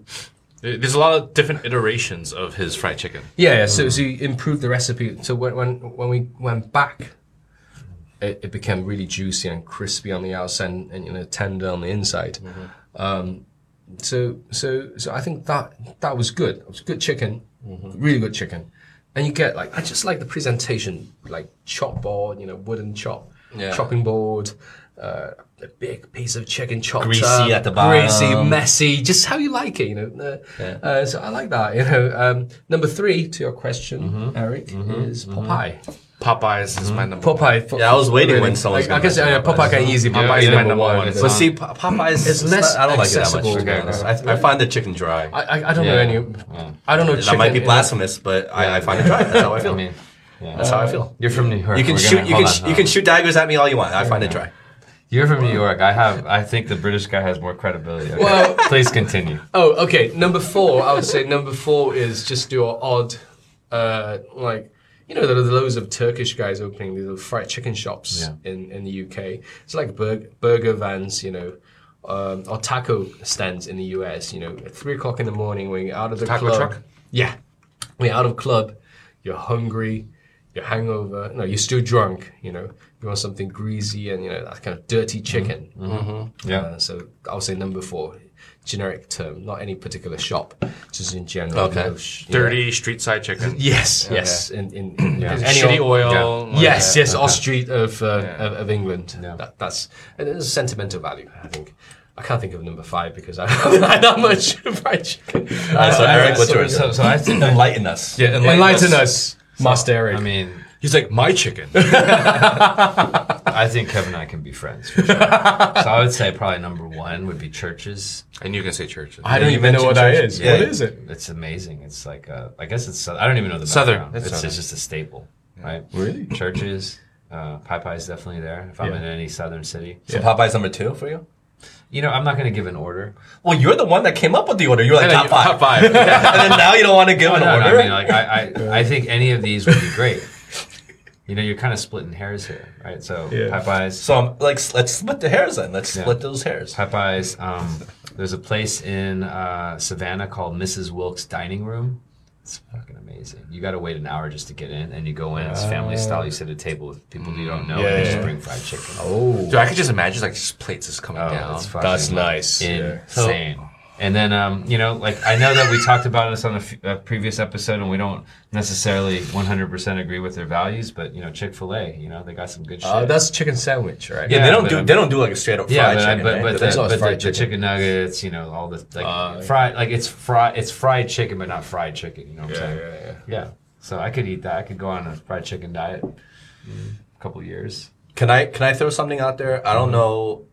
There's a lot of different iterations of his fried chicken. yeah, yeah, so so you improved the recipe. So when when when we went back. It, it became really juicy and crispy on the outside and, and you know tender on the inside. Um, so so so I think that that was good. It was good chicken, really good chicken, and you get like I just like the presentation, like chop board, you know, wooden chop, Yeah. chopping board, uh, a big piece of chicken chopped Greasy up, at the bottom. greasy, messy, just how you like it, you know. Uh, uh, so I like that, you know. Um, number three to your question, Eric, is Popeye. Popeyes is my number one. Popeye. Yeah, I was waiting when someone was Like, I gonna guess yeah, mention Popeye can easy. be Popeye is number, my number one. one. It's- But see, Popeyes It's is less not- I don't like it that much. accessible. to. I, I find the chicken dry. I, I, I don't know Yeah. any. I don't know. that chicken might be in a- blasphemous, but I, I find it dry. That's how I feel. I mean, yeah. That's how I feel. you're from New York. You can We're shoot. You can. on, sh- you can shoot daggers at me all you want. I find it dry. You're from New York. I have. I think the British guy has more credibility. Okay. Well- please continue. Oh, okay. Number four, I would say number four is just your odd, uh, like you know, there are loads of Turkish guys opening these little fried chicken shops Yeah. in in the UK. It's like burger, burger vans, you know. Um, or taco stands in the US, you know, at three o'clock in the morning when you're out of the Taco club. truck? Yeah. When you're out of club, you're hungry, you're hangover, no, you're still drunk, you know, you want something greasy and, you know, that kind of dirty chicken. Yeah. Uh, so I'll say number four, generic term, not any particular shop, just in general. Okay. you know, sh- you know. Dirty street side chicken. Yes, yes. In, in, in any Shitty o- oil. like Yes, that. yes, Off Street of, uh, Yeah. of of England. Yeah. That, that's and there's a sentimental value. I think. I can't think of number five because I haven't had that much fried chicken. Uh, so Eric, what's so, yours? so, so I think Enlighten us. Yeah, enlighten, us. Master Eric. I mean, He's like my chicken. I think Kevin and I can be friends. For sure. so I would say probably number one would be Church's. and you can say Church's. I don't even know what that mentioned is. church. Yeah. What is it? It's amazing. It's like uh, I guess it's I don't even know the Southern. It's It's, Southern. it's just a staple, right? Really? Church's. Uh, Popeye's definitely there. If I'm Yeah. in any southern city, So Popeye's number two for you? you know, I'm not going to give an order. Well, you're the one that came up with the order. You're like top five. Top five. and then now you don't want to give Oh, an no, no, order? I mean, like I, I, I think any of these would be great. You know, you're kind of splitting hairs here, right? So Yeah. Popeyes, so I'm like, let's split the hairs then. Let's Yeah. split those hairs. Popeyes. Um, there's a place in uh, Savannah called Mrs. Wilkes Dining Room. It's fucking amazing. You got to wait an hour just to get in, and you go in. It's family style. You sit at a table with people you don't know, Yeah, and they yeah, just bring fried chicken. Oh, Dude, I could just imagine like just plates just coming Oh, down. it's fucking that's nice. Yeah. insane. And then, um, you know, like I know that we talked about this on a, f- a previous episode, and we don't necessarily 100% agree with their values, but you know, Chick Fil A, you know, they got some good shit. Uh, that's chicken sandwich, right? Yeah, Yeah, they don't do I'm- they don't do like a straight up fried yeah, but, chicken. but, right? but, There's the, but the, fried the chicken. chicken nuggets, you know, all the like Uh, fried, like it's fried, it's fried chicken, but not fried chicken. You know what I'm Yeah, saying? yeah, yeah. Yeah. So I could eat that. I could go on a fried chicken diet. A couple years. Can I can I throw something out there? I don't know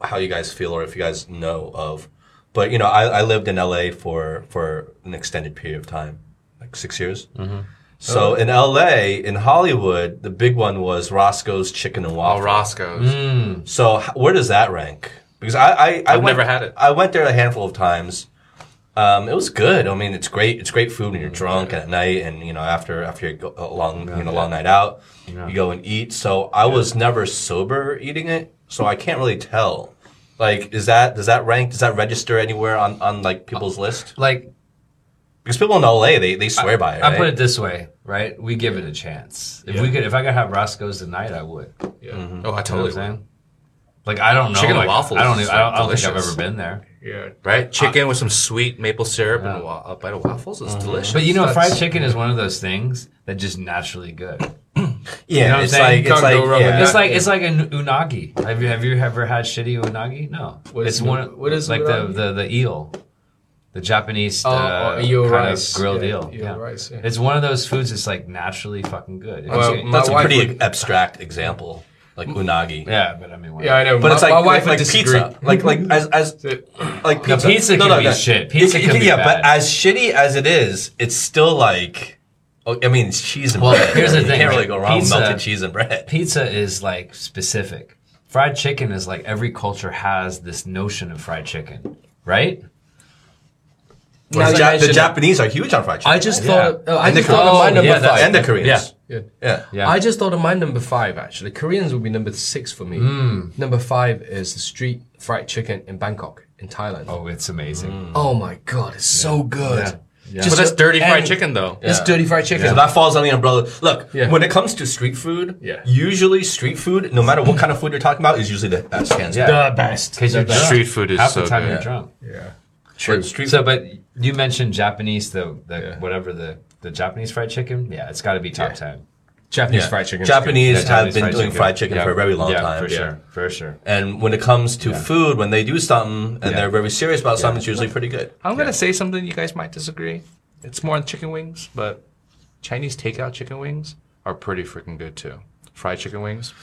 how you guys feel or if you guys know of, but you know, I, I lived in LA for for an extended period of time, like six years. Mm-hmm. So in LA, in Hollywood, the big one was Roscoe's Chicken and Oh, Waffle. Roscoe's. Mm. So where does that rank? Because I I, I I've went, never had it. I went there a handful of times. Um, it was good. I mean, it's great. It's great food when you're drunk at night, and you know after after you go a long you know long night out, you go and eat. So I was never sober eating it, so I can't really tell. Like, is that does that rank? Does that register anywhere on on like people's list? Like Because people in LA they they swear by it. I Right? put it this way, right? We give it a chance. If we could, if I could have Roscoe's tonight, I would. Mm-hmm. You Oh, I totally what I'm would. Like I don't know. Chicken and like, waffles I don't. is, Even, I don't, I don't think I've ever been there. Yeah. Right? Chicken with some sweet maple syrup and a, a bite of waffles is mm-hmm. delicious. But you know, That's- fried chicken is one of those things that just naturally good. yeah, you know what I'm it's saying? like You it's like go wrong with yeah. It's like it's like an unagi. Have you have you ever had shitty unagi? No. What it's is- one. what is like the, unagi? the the eel, the Japanese Oh, uh, oh, eel kind rice. of grilled Yeah, eel. eel Yeah. rice, yeah. It's one of those foods that's like naturally fucking good. It's- Well, That's a pretty would- abstract example, like unagi. yeah, but I mean, Yeah, I know. But my, it's like my wife like, like pizza, like like as as like No, pizza. pizza can be shit. Pizza You can be yeah, bad. but as shitty as it is, it's still like. Oh, I mean, it's cheese and Well, bread. here's the you thing, can't really go wrong Pizza- with melted cheese and bread. Pizza is like specific. Fried chicken is like every culture has this notion of fried chicken, right? Now the, Ja- the Japanese are huge on fried chicken. I just Yeah. thought. oh, I And the just thought of oh, Koreans- my number yeah, five. and the Koreans. Yeah. Yeah. Yeah. I just thought of my number five actually. Koreans would be number six for me. Hmm. Number five is the street fried chicken in Bangkok, in Thailand. Oh, oh, it's amazing. Oh my god, it's so good. Yeah. Yeah. but that's dirty fried chicken, though. It's dirty fried chicken. So that falls on the umbrella. Look, Yeah. when it comes to street food, Yeah. usually street food, no matter what kind of food you're talking about, is usually the best hands Yeah. the best. Because you're. Street food is half so the time good. you're drunk. Yeah. True. Street So, but you mentioned Japanese, the, the Yeah. whatever the the Japanese fried chicken. Yeah, it's got to be top Yeah. ten. Japanese Yeah. fried chicken. Japanese Yeah, have been doing fried chicken Yeah. for a very long yeah, time. for sure, for sure. And when it comes to food, when they do something and they're very serious about something, it's usually pretty good. I'm gonna say something you guys might disagree. It's more on chicken wings, but Chinese takeout chicken wings are pretty freaking good too. Fried chicken wings.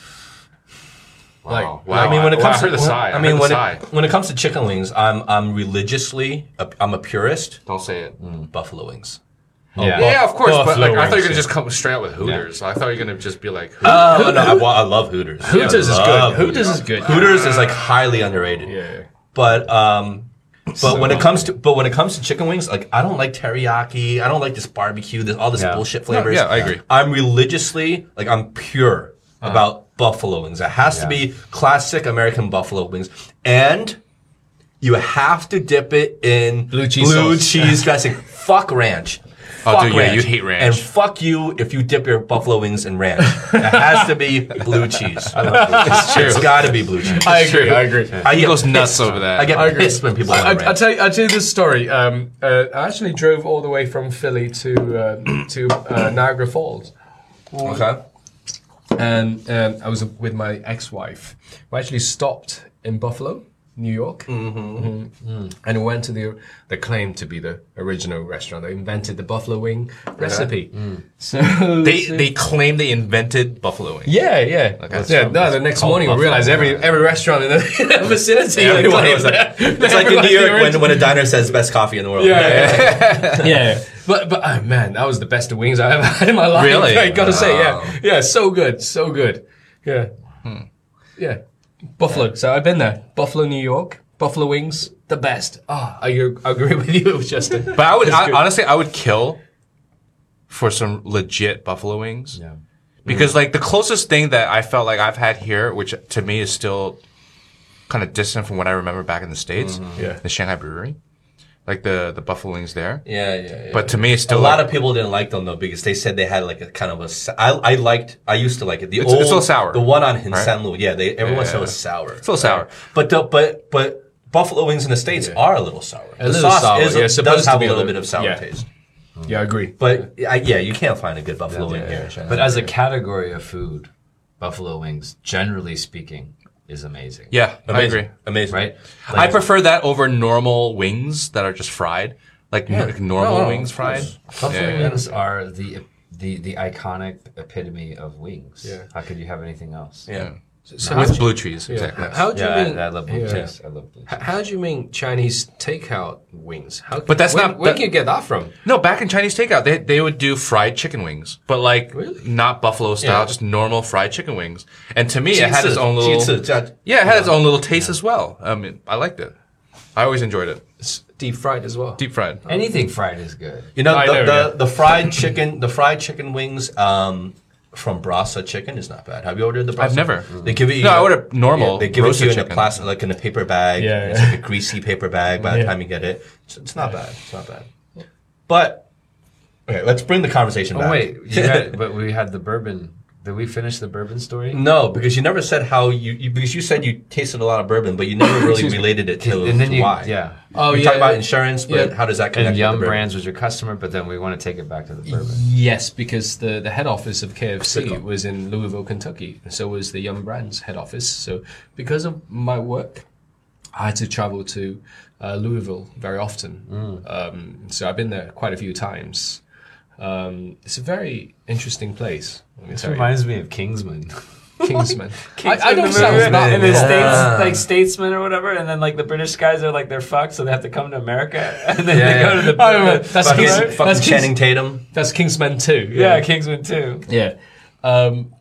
Like- Wow. wow. I mean, when it comes heard to the sigh. I mean, when it, when it comes to chicken wings, I'm I'm religiously a, I'm a purist. Don't say it. Mm, Buffalo wings. Yeah. Yeah, of course, but like I thought you were gonna just come straight out with Hooters. I thought you were gonna just be like, Oh no, I, wa- I love Hooters. Hooters is Love good. Hooters is good. Hooters is like highly underrated. Yeah. But um, but when it comes to but when it comes to chicken wings, like I don't like teriyaki. I don't like this barbecue. This all this Yeah. bullshit flavors. yeah, I agree. I'm religiously like I'm pure about buffalo wings. It has to Yeah. be classic American buffalo wings, and you have to dip it in Blue cheese blue sauce. cheese dressing. Fuck ranch. Oh, Fuck dude, yeah, you hate ranch. And fuck you if you dip your buffalo wings in ranch. it has to be blue cheese. I love blue cheese. true. It's got to be blue cheese. I agree. I agree. I he get goes nuts pissed. over that. I get I agree. pissed when people I, want I, I'll tell you. I'll tell you this story. Um, uh, I actually drove all the way from Philly to uh, to uh, Niagara Falls, Okay. and um, I was with my ex-wife. We actually stopped in Buffalo, New York. Mm-hmm. mm-hmm. Mm. And we went to the the claim to be the original restaurant. They invented the buffalo wing recipe. Mm. So They they claim they invented buffalo wings. yeah, yeah, yeah. No, the next morning we realized every every restaurant in the, vicinity. Everyone was like, it's like in New York when, when a diner says best coffee in the world. Yeah, yeah, yeah. But but oh, man, that was the best wings I ever had in my life. Really? I gotta say, yeah, yeah, so good, so good. Yeah, hmm. yeah. Buffalo. So I've been there. Buffalo, New York. Buffalo wings, the best. Ah, I, I agree with you, Justin. But I would I, honestly I would kill for some legit buffalo wings. Yeah. Because like the closest thing that I felt like I've had here, which to me is still kind of distant from what I remember back in the states, Yeah. the Shanghai Brewery, like the the buffalo wings there. Yeah, yeah, yeah. But to me, it's still a still lot like- of people didn't like them though because they said they had like a kind of a. sa- I I liked. I used to like it. The It's- old, it's a little sour, The one on right? Hengshan Lu, yeah. They everyone said it was sour. It's a little sour. But the, but but buffalo wings in the states are a little sour. A the little sauce sour, is, yeah, does have a a little little- bit of sour yeah. taste. yeah, I agree. But I, yeah, you can't find a good buffalo wing here. in Shanghai. But as a category of food, buffalo wings, generally speaking, is amazing. Yeah, I amazing, agree. amazing, Right? I prefer that over normal wings that are just fried, like, no- like normal No, no, wings fried. Buffalo Yeah, yeah. wings are the the the iconic epitome of wings. Yeah. How could you have anything else? Yeah. So With how, blue cheese, exactly. how do you Yeah, mean? I, I love blue yeah. cheese. I love blue cheese. How do you mean Chinese takeout wings? How? But that's where, not- Where that- can you get that from? No, back in Chinese takeout, they they would do fried chicken wings, but like Really? not buffalo style, Yeah. just normal fried chicken wings. And to me, it had its own little jitsu, yeah, it had its own little taste as well. I mean, I liked it. I always enjoyed it, It's deep fried as well. deep fried. Anything fried is good. You know the, the, the fried chicken, the fried chicken wings um, from Brasa Chicken is not bad. Have you ordered the Brasa? I've never. Mm-hmm. They give it. You No, I ordered normal they give it to roasted you in a plastic, like in a paper bag. Yeah, it's like a greasy paper bag. By the time you get it, it's, it's not bad. It's not bad. But okay, let's bring the conversation Oh back. wait, you had, but we had the bourbon. Did we finish the bourbon story? No, because you never said how you, you because you said you tasted a lot of bourbon, but you never really related it to, and then to you, why. yeah. Oh we yeah. talked about insurance, but yeah. how does that connect? And with Yum the? Brands was your customer, but then we want to take it back to the bourbon. Yes, because the, the head office of KFC was in Louisville, Kentucky. and So was the Yum Brands head office. So because of my work, I had to travel to uh, Louisville very often. Um, so I've been there quite a few times. Um, it's a very interesting place. Let me This tell you. reminds me of Kingsman. Kingsman. I, I don't sound in that the wrong. states, like statesmen or whatever, and then like the British guys are like they're fucked, so they have to come to America, and then they go to the. I remember. That's Fucking, Kings- fucking that's Kings- Channing Tatum. That's Kingsman too. yeah, Kingsman too. Yeah. Um,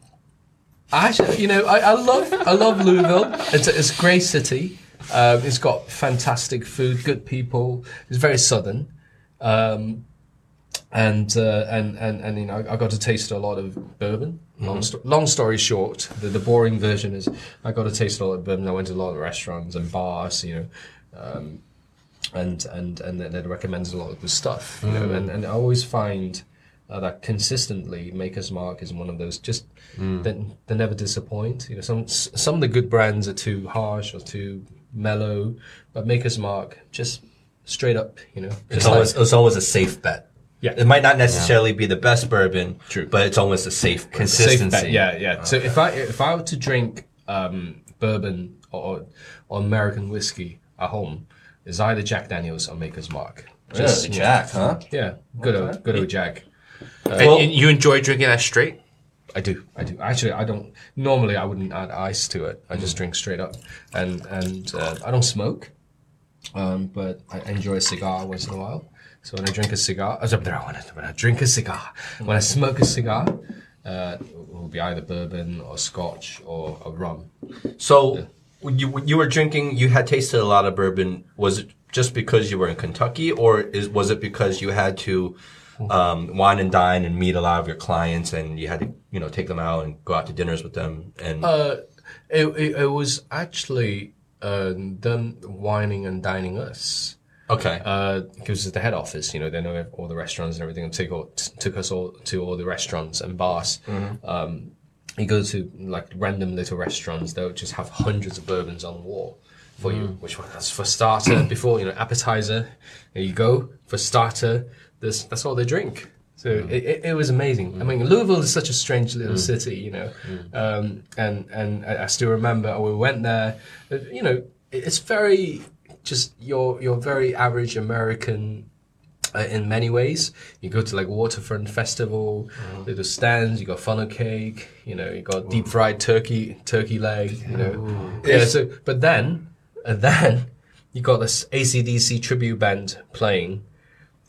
actually, you know, I, I love I love Louisville. It's a, it's a great city. Um, it's got fantastic food, good people. It's very southern, um, and uh, and and and you know, I got to taste a lot of bourbon. Long, sto- long story short, the, the boring version is I got to taste a lot of bourbon. I went to a lot of restaurants and bars, you know. Um, and and and they recommends a lot of good stuff, you know. And, and I always find uh, that consistently Maker's Mark is one of those just they, they never disappoint. You know, some some of the good brands are too harsh or too mellow, but Maker's Mark just straight up, you know. It's always like- it's always a safe bet. Yeah. It might not necessarily be the best bourbon, True. but it's almost a safe bourbon. safe Consistency. Yeah, yeah. So if I if I were to drink um, bourbon or, or American whiskey at home, it's either Jack Daniels or Maker's Mark. Just Jack, huh? Yeah, good old good old Jack. And- Well- and you enjoy drinking that straight? I do. I do. Actually, I don't. Normally, I wouldn't add ice to it. I just drink straight up, and and uh, I don't smoke, um, but I enjoy a cigar once in a while. So when I drink a cigar, as when I, when I drink a cigar, when I smoke a cigar, uh, it will be either bourbon or Scotch or, or rum. So when you when you were drinking, you had tasted a lot of bourbon. Was it just because you were in Kentucky, or is was it because you had to um, wine and dine and meet a lot of your clients, and you had to you know take them out and go out to dinners with them? And Uh, it, it, it was actually uh, them whining and dining us. Okay, Uh, because it's the head office, you know, they know all the restaurants and everything, and took, all, took us all to all the restaurants and bars. Um, you go to like random little restaurants, they'll just have hundreds of bourbons on the wall for you. Which one? That's for starter. before you know, appetizer. There you go for starter. This that's all they drink. So it, it, it was amazing. I mean, Louisville is such a strange little city, you know, um, and and I, I still remember we went there. uh, You know, it's very just you're you're very average American. Uh, in many ways, you go to like waterfront festival, mm. little stands. You got funnel cake, you know. You got deep mm. fried turkey, turkey leg, you know. Yeah. So, but then, and then, you got this ACDC tribute band playing,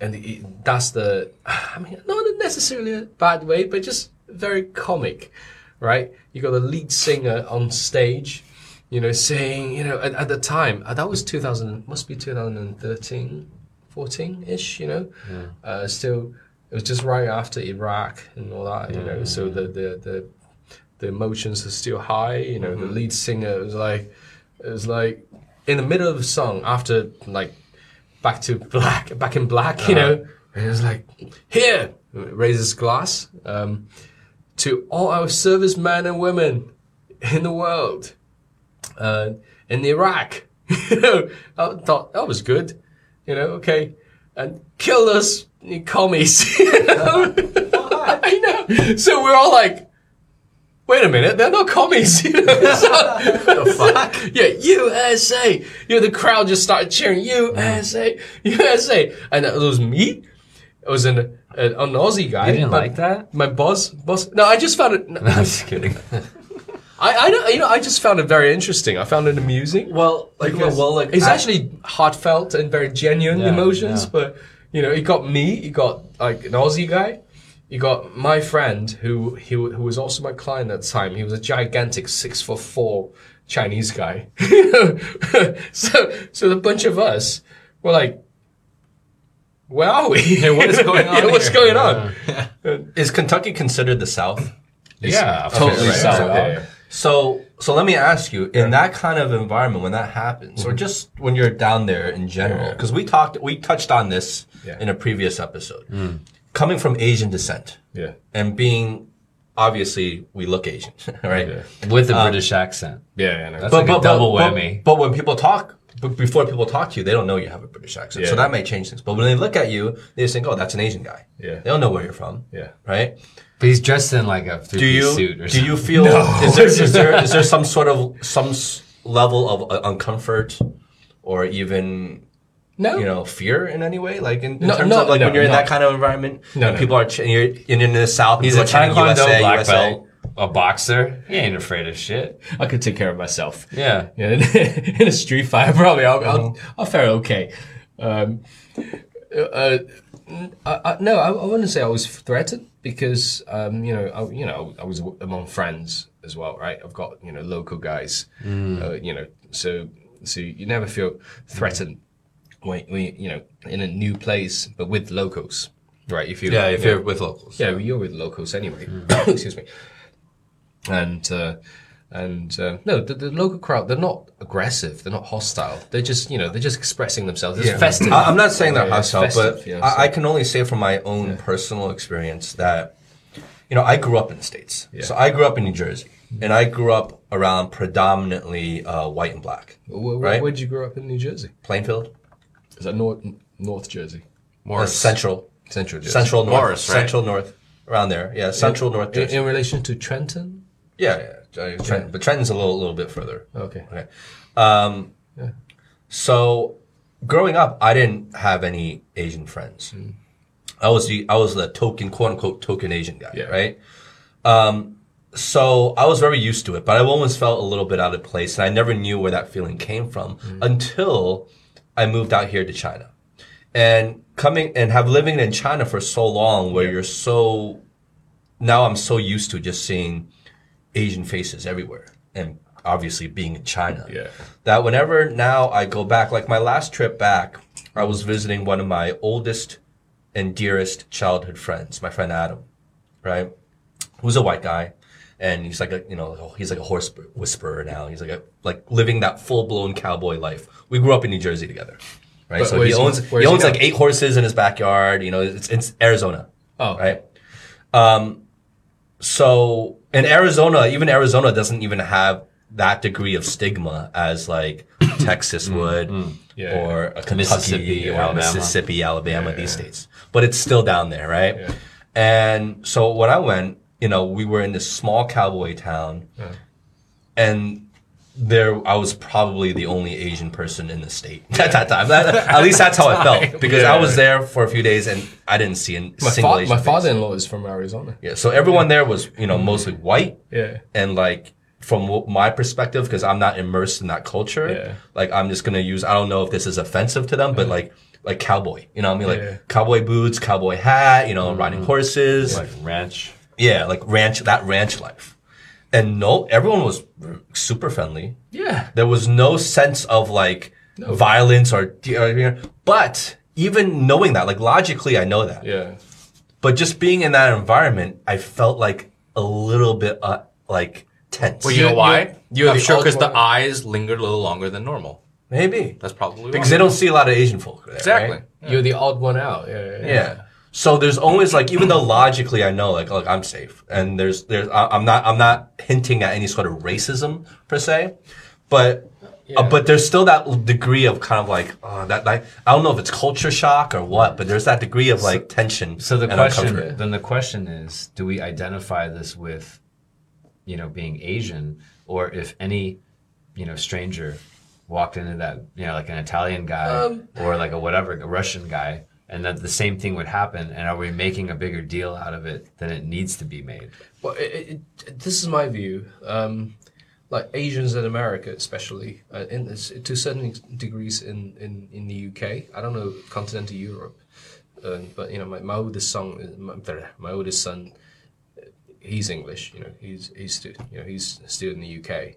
and the, that's the. I mean, not necessarily a bad way, but just very comic, right? You got the lead singer on stage, you know, saying, you know, at, at the time, uh, that was 2000, must be 2013, 14 ish, you know, uh, still, it was just right after Iraq and all that, you know, so the, the, the, the emotions are still high, you know, the lead singer was like, it was like in the middle of the song after like back to black, back in black, you know, and it was like, here, raises glass, um, to all our servicemen and women in the world, uh, in Iraq. you know, I thought that was good. You know, okay, and kill us, commies. you know? I know. So we're all like, wait a minute, they're not commies. You know? So- the fuck? Yeah, USA. You know, the crowd just started cheering, USA, USA. And it was me. It was an, an, an Aussie guy. You didn't like that? My boss, boss. No, I just found it. No, I'm just kidding. I, I don't, you know, I just found it very interesting. I found it amusing. Well, like, Because well, like, it's I- actually heartfelt and very genuine Yeah, emotions. yeah. But you know, you got me, you got like an Aussie guy, you got my friend who he who was also my client at the time. He was a gigantic six foot four Chinese guy. So so the bunch of us were like, where are we? Hey, what is going on yeah, what's going on? is Kentucky considered the South? yeah, totally right. south. Okay. So, so let me ask you, in that kind of environment, when that happens, or mm-hmm. just when you're down there in general, Yeah. because we talked, we touched on this Yeah. in a previous episode, mm. coming from Asian descent Yeah. and being, obviously, we look Asian, right? Yeah. With a um, British accent. Yeah, yeah, no. That's like a double whammy. But, when people talk, but before people talk to you, they don't know you have a British accent, so Yeah. that may change things. But when they look at you, they just think, "Oh, that's an Asian guy." Yeah. They don't know where you're from, yeah. right? But he's dressed in like a do three-piece you suit or something. do something. you feel is there is there is there some sort of some s- level of uh, uncomfort or even No, you know fear in any way like in, in No, terms no, of like no, when you're in that kind of environment No, no. people are ch- you're in, in the south and He's a people are Taekwondo USA, black USA. belt, a boxer. He ain't afraid of shit. I could take care of myself. Yeah. Yeah, in, in a street fight, probably I'll, I'll, I'll fare okay. Um, uh, I, I, no, I, I wouldn't say I was threatened because um, you know, I, you know, I was among friends as well, right? I've got you know local guys, uh, you know, so so you never feel threatened when, when you, know in a new place, but with locals, right? If you yeah if you know, you're with locals yeah, you're with locals anyway. Excuse me. And uh, and uh, no, the, the local crowd they're not aggressive, they're not hostile. They're just you know they're just expressing themselves. It's festive. I, am not saying that Yeah, hostile, myself, but yeah, I, so- I can only say from my own personal experience that, you know, I grew up in the States. So I grew up in New Jersey. And I grew up around predominantly uh, white and black. Where, where, right? Where'd you grow up in New Jersey? Plainfield, Is that North North Jersey? uh, Morris. Central, Central Jersey. Central North, Morris, right? Central North, around there. Yeah, Central North In, in relation to Trenton. yeah, yeah, Trenton, but Trenton's a little, little bit further. Okay. Okay. Um, Yeah. So, growing up, I didn't have any Asian friends. Hmm. I was the I was the token, quote unquote, token Asian guy, Yeah. right? Um, so I was very used to it, but I always felt a little bit out of place, and I never knew where that feeling came from Hmm. until I moved out here to China, and coming and have living in China for so long, where you're so now I'm so used to just seeing Asian faces everywhere, and obviously being in China Yeah. that whenever now I go back, like my last trip back, I was visiting one of my oldest and dearest childhood friends, my friend Adam, right? Who's a white guy. And he's like a, you know, he's like a horse whisperer now. He's like a, like living that full blown cowboy life. We grew up in New Jersey together, right? But so he owns, he he owns now? like eight horses in his backyard. You know, it's, it's Arizona, Oh, right? Um, so in Arizona, even Arizona doesn't even have that degree of stigma as like Texas mm, would, mm. Yeah, or a Kentucky Mississippi, or Alabama. Mississippi, Alabama, these states. But it's still down there, right? And so when I went, you know, we were in this small cowboy town, and there I was probably the only Asian person in the state at that time. That- at least that's how it felt because I was there for a few days and I didn't see a My, single fa- Asian my father-in-law is from Arizona. Yeah, so everyone there was you know mostly white Yeah. and like from wh- my perspective because I'm not immersed in that culture. Yeah. Like I'm just gonna use I don't know if this is offensive to them, but like like cowboy, you know what I mean? Like Yeah. cowboy boots, cowboy hat, you know, riding mm-hmm. horses. Like ranch. Yeah, like ranch, that ranch life. And no, everyone was super friendly. Yeah. There was no sense of like violence or, or, but even knowing that, like logically, I know that. Yeah. But just being in that environment, I felt like a little bit, uh, like tense. Well, you know why? you're- you're I'm sure because the eyes lingered a little longer than normal. Maybe. That's probably Because why. they don't see a lot of Asian folk there. exactly. right? You're the odd one out. Yeah. Yeah. Yeah. So there's always like, even though logically I know, like, look, I'm safe, and there's, there's, I- I'm not, I'm not hinting at any sort of racism per se, but, uh, but there's still that degree of kind of like, uh, that, like, I don't know if it's culture shock or what, but there's that degree of like tension. So the and question, then the question is, do we identify this with, you know, being Asian, or if any, you know, stranger walked into that, you know, like an Italian guy Um, or like a whatever, a Russian guy, and that the same thing would happen, and are we making a bigger deal out of it than it needs to be made? Well, it, it, this is my view. Um, like Asians in America, especially, uh, in this, to certain degrees in, in, in the UK. I don't know continental Europe, uh, but you know, my, my oldest son, my, my oldest son, uh, he's English. You know, he's he's still you know he's still in the UK.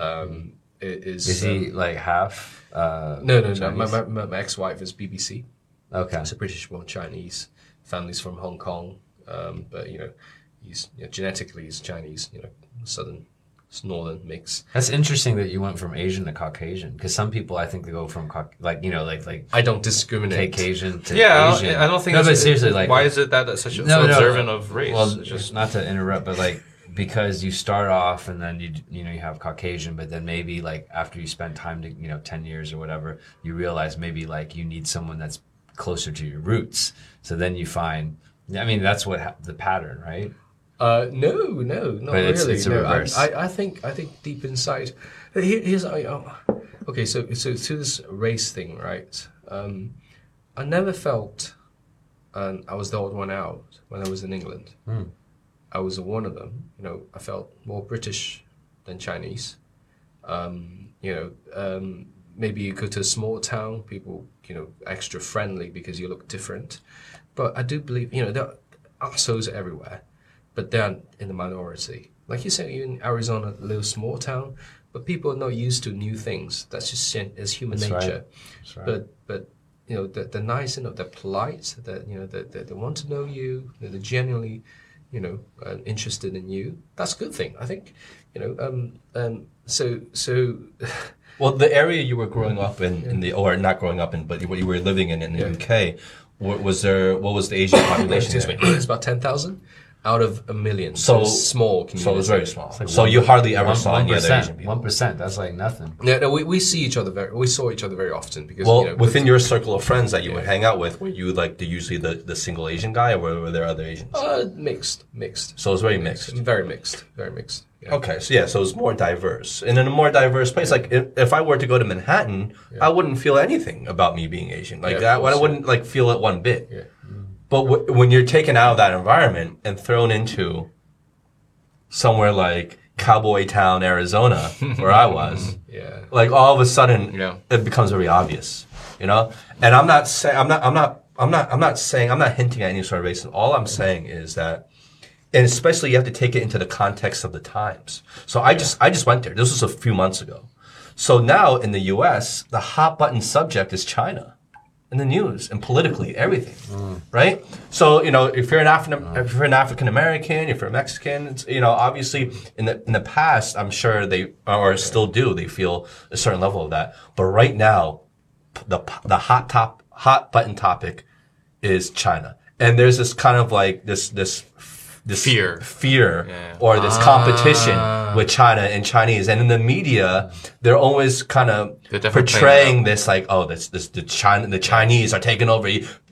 Um, it is Is he um, like half? Uh, no, no, no. My, my, my ex-wife is BBC. Okay. It's a British-born Chinese. Family's from Hong Kong, um, but you know, he's you know, genetically he's Chinese. You know, southern, northern mix. That's interesting that you went from Asian to Caucasian, because some people I think they go from Cauc- like you know like like I don't discriminate. Caucasian to Yeah, I Asian. don't, I don't think. No, that's- but seriously, like why is it that that's such a, No, so no. observant of race? Well, It's just not to interrupt, but like because you start off and then you you know you have Caucasian, but then maybe like after you spend time to you know ten years or whatever, you realize maybe like you need someone that's closer to your roots. So then you find. I mean, that's what ha- the pattern, right? Uh, no, no, not it's- really. it's no. I, I, I think I think deep inside, here, here's I, oh, okay. So so to this race thing, right? Um, I never felt, um, I was the odd one out when I was in England. I was one of them. You know, I felt more British than Chinese. Um, you know, um, maybe you go to a small town, people, you know, extra friendly because you look different. But I do believe, you know, there are assholes everywhere, but they're in the minority. Like you said, you're in Arizona, a little small town, but people are not used to new things. That's just it's human That's right. nature. That's right. But but you know, they're, they're nice enough, they're polite, that you know, they, they, they want to know you, they're genuinely, you know, uh, interested in you. That's a good thing, I think. You know, um, um, so so. Well, the area you were growing up in, in the or not growing up in, but what you were living in in the UK, wa- was there? What was the Asian population? Excuse me. It's about ten thousand out of a million. So- it's small community. So it was very small. so you hardly ever saw any other Asian people. One percent. That's like nothing. No, no, we, we see each other very. We saw each other very often because Well, you know, within your circle of friends that you would hang out with, were you like the usually the, the single Asian guy, or were, were there other Asians? uh, mixed, mixed, So it was very mixed. very mixed, very mixed. Yeah. Okay, so yeah, so it's more diverse, and in a more diverse place. Like if, if I were to go to Manhattan, I wouldn't feel anything about me being Asian. Like Yeah, that, I course, wouldn't like feel it one bit. Yeah. But w- when you're taken out of that environment and thrown into somewhere like Cowboy Town, Arizona, where I was, Yeah. like all of a sudden Yeah. it becomes very obvious, you know. And I'm not saying I'm not I'm not I'm not I'm not saying I'm not hinting at any sort of racism. All I'm saying is that, and especially you have to take it into the context of the times. So I just I just went there. This was a few months ago. So now in the U.S., the hot button subject is China. In the news and politically, everything, mm. right? So you know, if you're an African, if you're an African American, if you're a Mexican, it's, you know, obviously in the in the past, I'm sure they or still do, they feel a certain level of that. But right now, the the hot top hot button topic is China, and there's this kind of like this this this Fear. fear Yeah. or this competition ah. with China and Chinese, and in the media, they're always kind of They're definitely playing portraying this like, oh, this this the China the Chinese are taking over.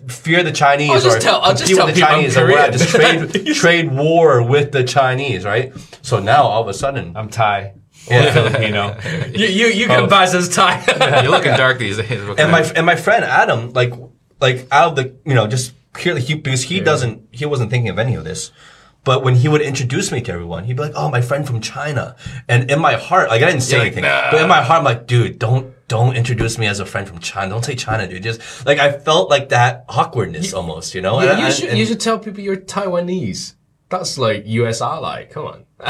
Fear the Chinese I'll just or tell- I'll just tell with the people I'm Chinese, or we're at this trade trade war with the Chinese, right? So now all of a sudden, I'm Thai. or Filipino. You you, you can oh. pass as Thai. You're looking dark these days. And my and my friend Adam, like like out of the you know just purely he because he doesn't he wasn't thinking of any of this. But when he would introduce me to everyone, he'd be like, "Oh, my friend from China," and in my heart, like I didn't say You're like, anything, "Nah." but in my heart, I'm like, "Dude, don't don't introduce me as a friend from China. Don't say China, dude." Just like I felt like that awkwardness almost, you know. you, And you should and- you should tell people you're Taiwanese. That's like US ally. Come on.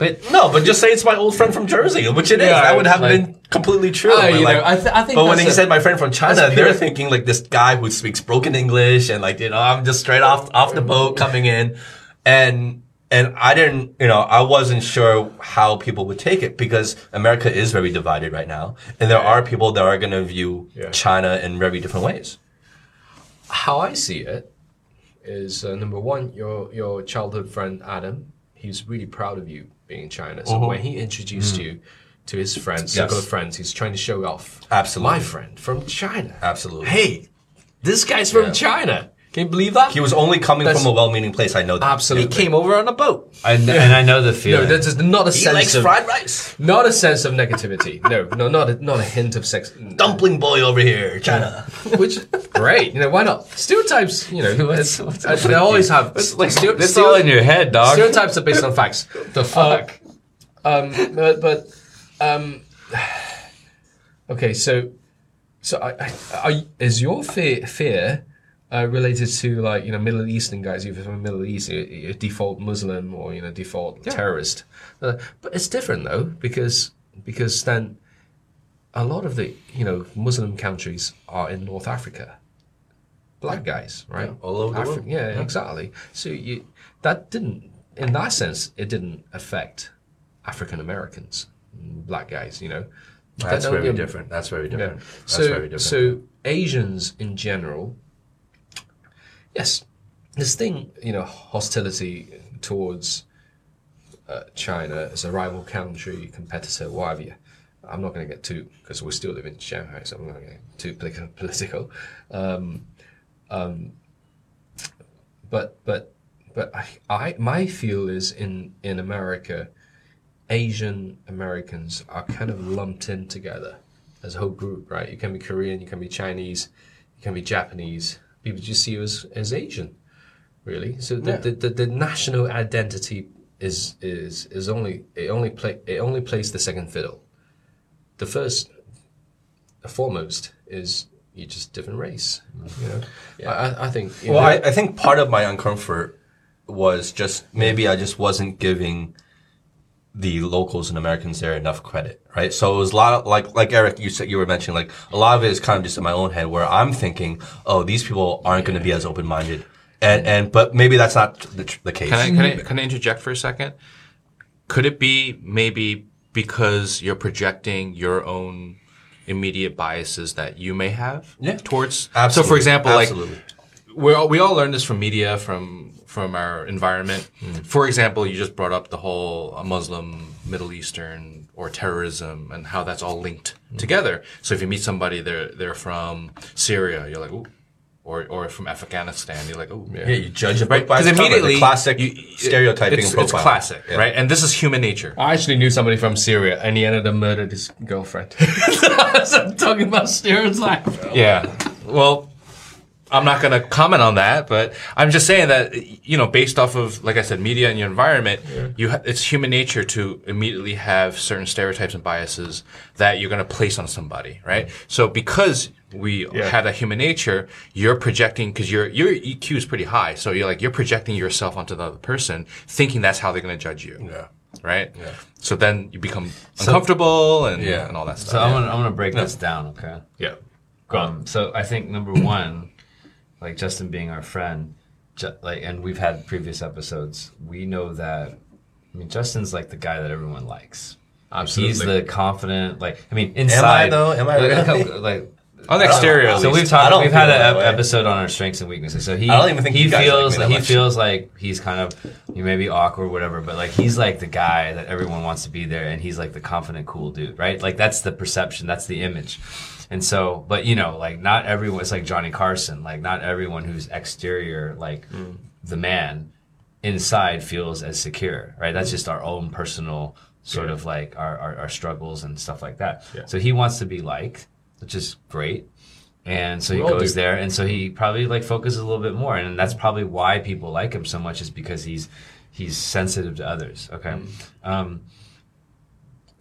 But no, but just say it's my old friend from Jersey, which it is. Yeah, that would have like- been completely true. Uh, but, like- know, I, th- I think. But when that's he a- said my friend from China, they're thinking like this guy who speaks broken English and like you know I'm just straight off off the boat coming in, and and I didn't you know I wasn't sure how people would take it because America is very divided right now, and there are people that are going to view Yeah. China in very different ways. how I see it is uh, number one, your your childhood friend Adam. He's really proud of you being in China. So when he introduced you to his friends, circle Yes. of friends, he's trying to show off. Absolutely. my friend from China. Absolutely. Hey, this guy's from Yeah. China. Can you believe that? He was only coming That's- from a well-meaning place. I know that. Absolutely. He came over on a boat. I kn- and I know the No, feeling. that's just not a He sense likes of fried rice. not a sense of negativity. No, no, not a, not a hint of sex. Dumpling boy over here, China. Which great, you know why not? Stereotypes, you know, it's, uh, they always have. It's like stereo- this all in your head, dog. Stereotypes are based on facts. The fuck. um, but but um, okay, so so I, I, I, is your fear fear uh, related to like you know Middle Eastern guys? If you're from Middle East, you're, you're default Muslim or you know default terrorist. Uh, but it's different though because because then a lot of the you know Muslim countries are in North Africa. Black guys, right? all over the world. Yeah, exactly. So you that didn't, in that sense, it didn't affect African Americans, black guys. You know, That's That- very yeah. different. That's very Yeah. different. That's So very different. so Asians in general, yes, this thing you know hostility towards uh, China as a rival country, competitor, what have you. I'm not going to get too because we still live in Shanghai, so I'm not going to get too political. Um, um, but but but I, I my feel is in in America, Asian Americans are kind of lumped in together as a whole group, right? You can be Korean, you can be Chinese, you can be Japanese. People just see you as, as Asian, really. So the, the, the, the national identity is is is only it only play it only plays the second fiddle. The first, the foremost is you're just different race. You know, I, I- I think. you Well, know, I, I think part of my uncomfort was just maybe I just wasn't giving the locals and Americans there enough credit, right? So it was a lot of, like, like Eric, you said, you were mentioning, like, a lot of it is kind of just in my own head where I'm thinking, oh, these people aren't going to be as open-minded. And, and, but maybe that's not the, the case. Can I, can I mm-hmm. can I interject for a second? Could it be maybe because you're projecting your own immediate biases that you may have Yeah. towards? So, for example, Absolutely. like we all, we all learn this from media, from from our environment. For example, you just brought up the whole uh, Muslim, Middle Eastern, or terrorism, and how that's all linked together. So if you meet somebody, they're they're from Syria, you're like, ooh. Or, or from Afghanistan, you're like, oh, yeah, yeah you judge a book right? by Because its cover, immediately, the classic you- stereotyping it's, and profile. It's classic, Yeah. right? And this is human nature. I actually knew somebody from Syria, and he ended up murdered his girlfriend. so I'm talking about stereotypes. Yeah. Well, I'm not going to comment on that, but I'm just saying that you know, based off of like I said, media and your environment, you ha- it's human nature to immediately have certain stereotypes and biases that you're going to place on somebody, right? So because we had a human nature, you're projecting because your your EQ is pretty high, so you're like you're projecting yourself onto the other person, thinking that's how they're going to judge you. Yeah. Right. Yeah. So then you become uncomfortable and Yeah. and all that stuff. So I'm gonna I'm gonna break this down, okay? Yeah. Um, so I think number one, like Justin being our friend, ju- like, and we've had previous episodes. We know that. I mean, Justin's like the guy that everyone likes. Absolutely. He's the confident, like I mean, inside. Am I though? Am I like, really? like on Oh, the exterior, so we've talked. We've had an ep- episode on our strengths and weaknesses. So he, I don't even think he you like feels that he much. feels like he's kind of he may be awkward, whatever, but like he's like the guy that everyone wants to be there, and he's like the confident, cool dude, right? Like that's the perception, that's the image. And so, but you know, like not everyone. It's like Johnny Carson. Like not everyone who's exterior, like hmm. the man, inside feels as secure, right? That's just our own personal sort of like our, our, our struggles and stuff like that. Yeah. So he wants to be liked, which is great. And so he goes there, and so he probably like focuses a little bit more, and that's probably why people like him so much is because he's he's sensitive to others. Okay, um,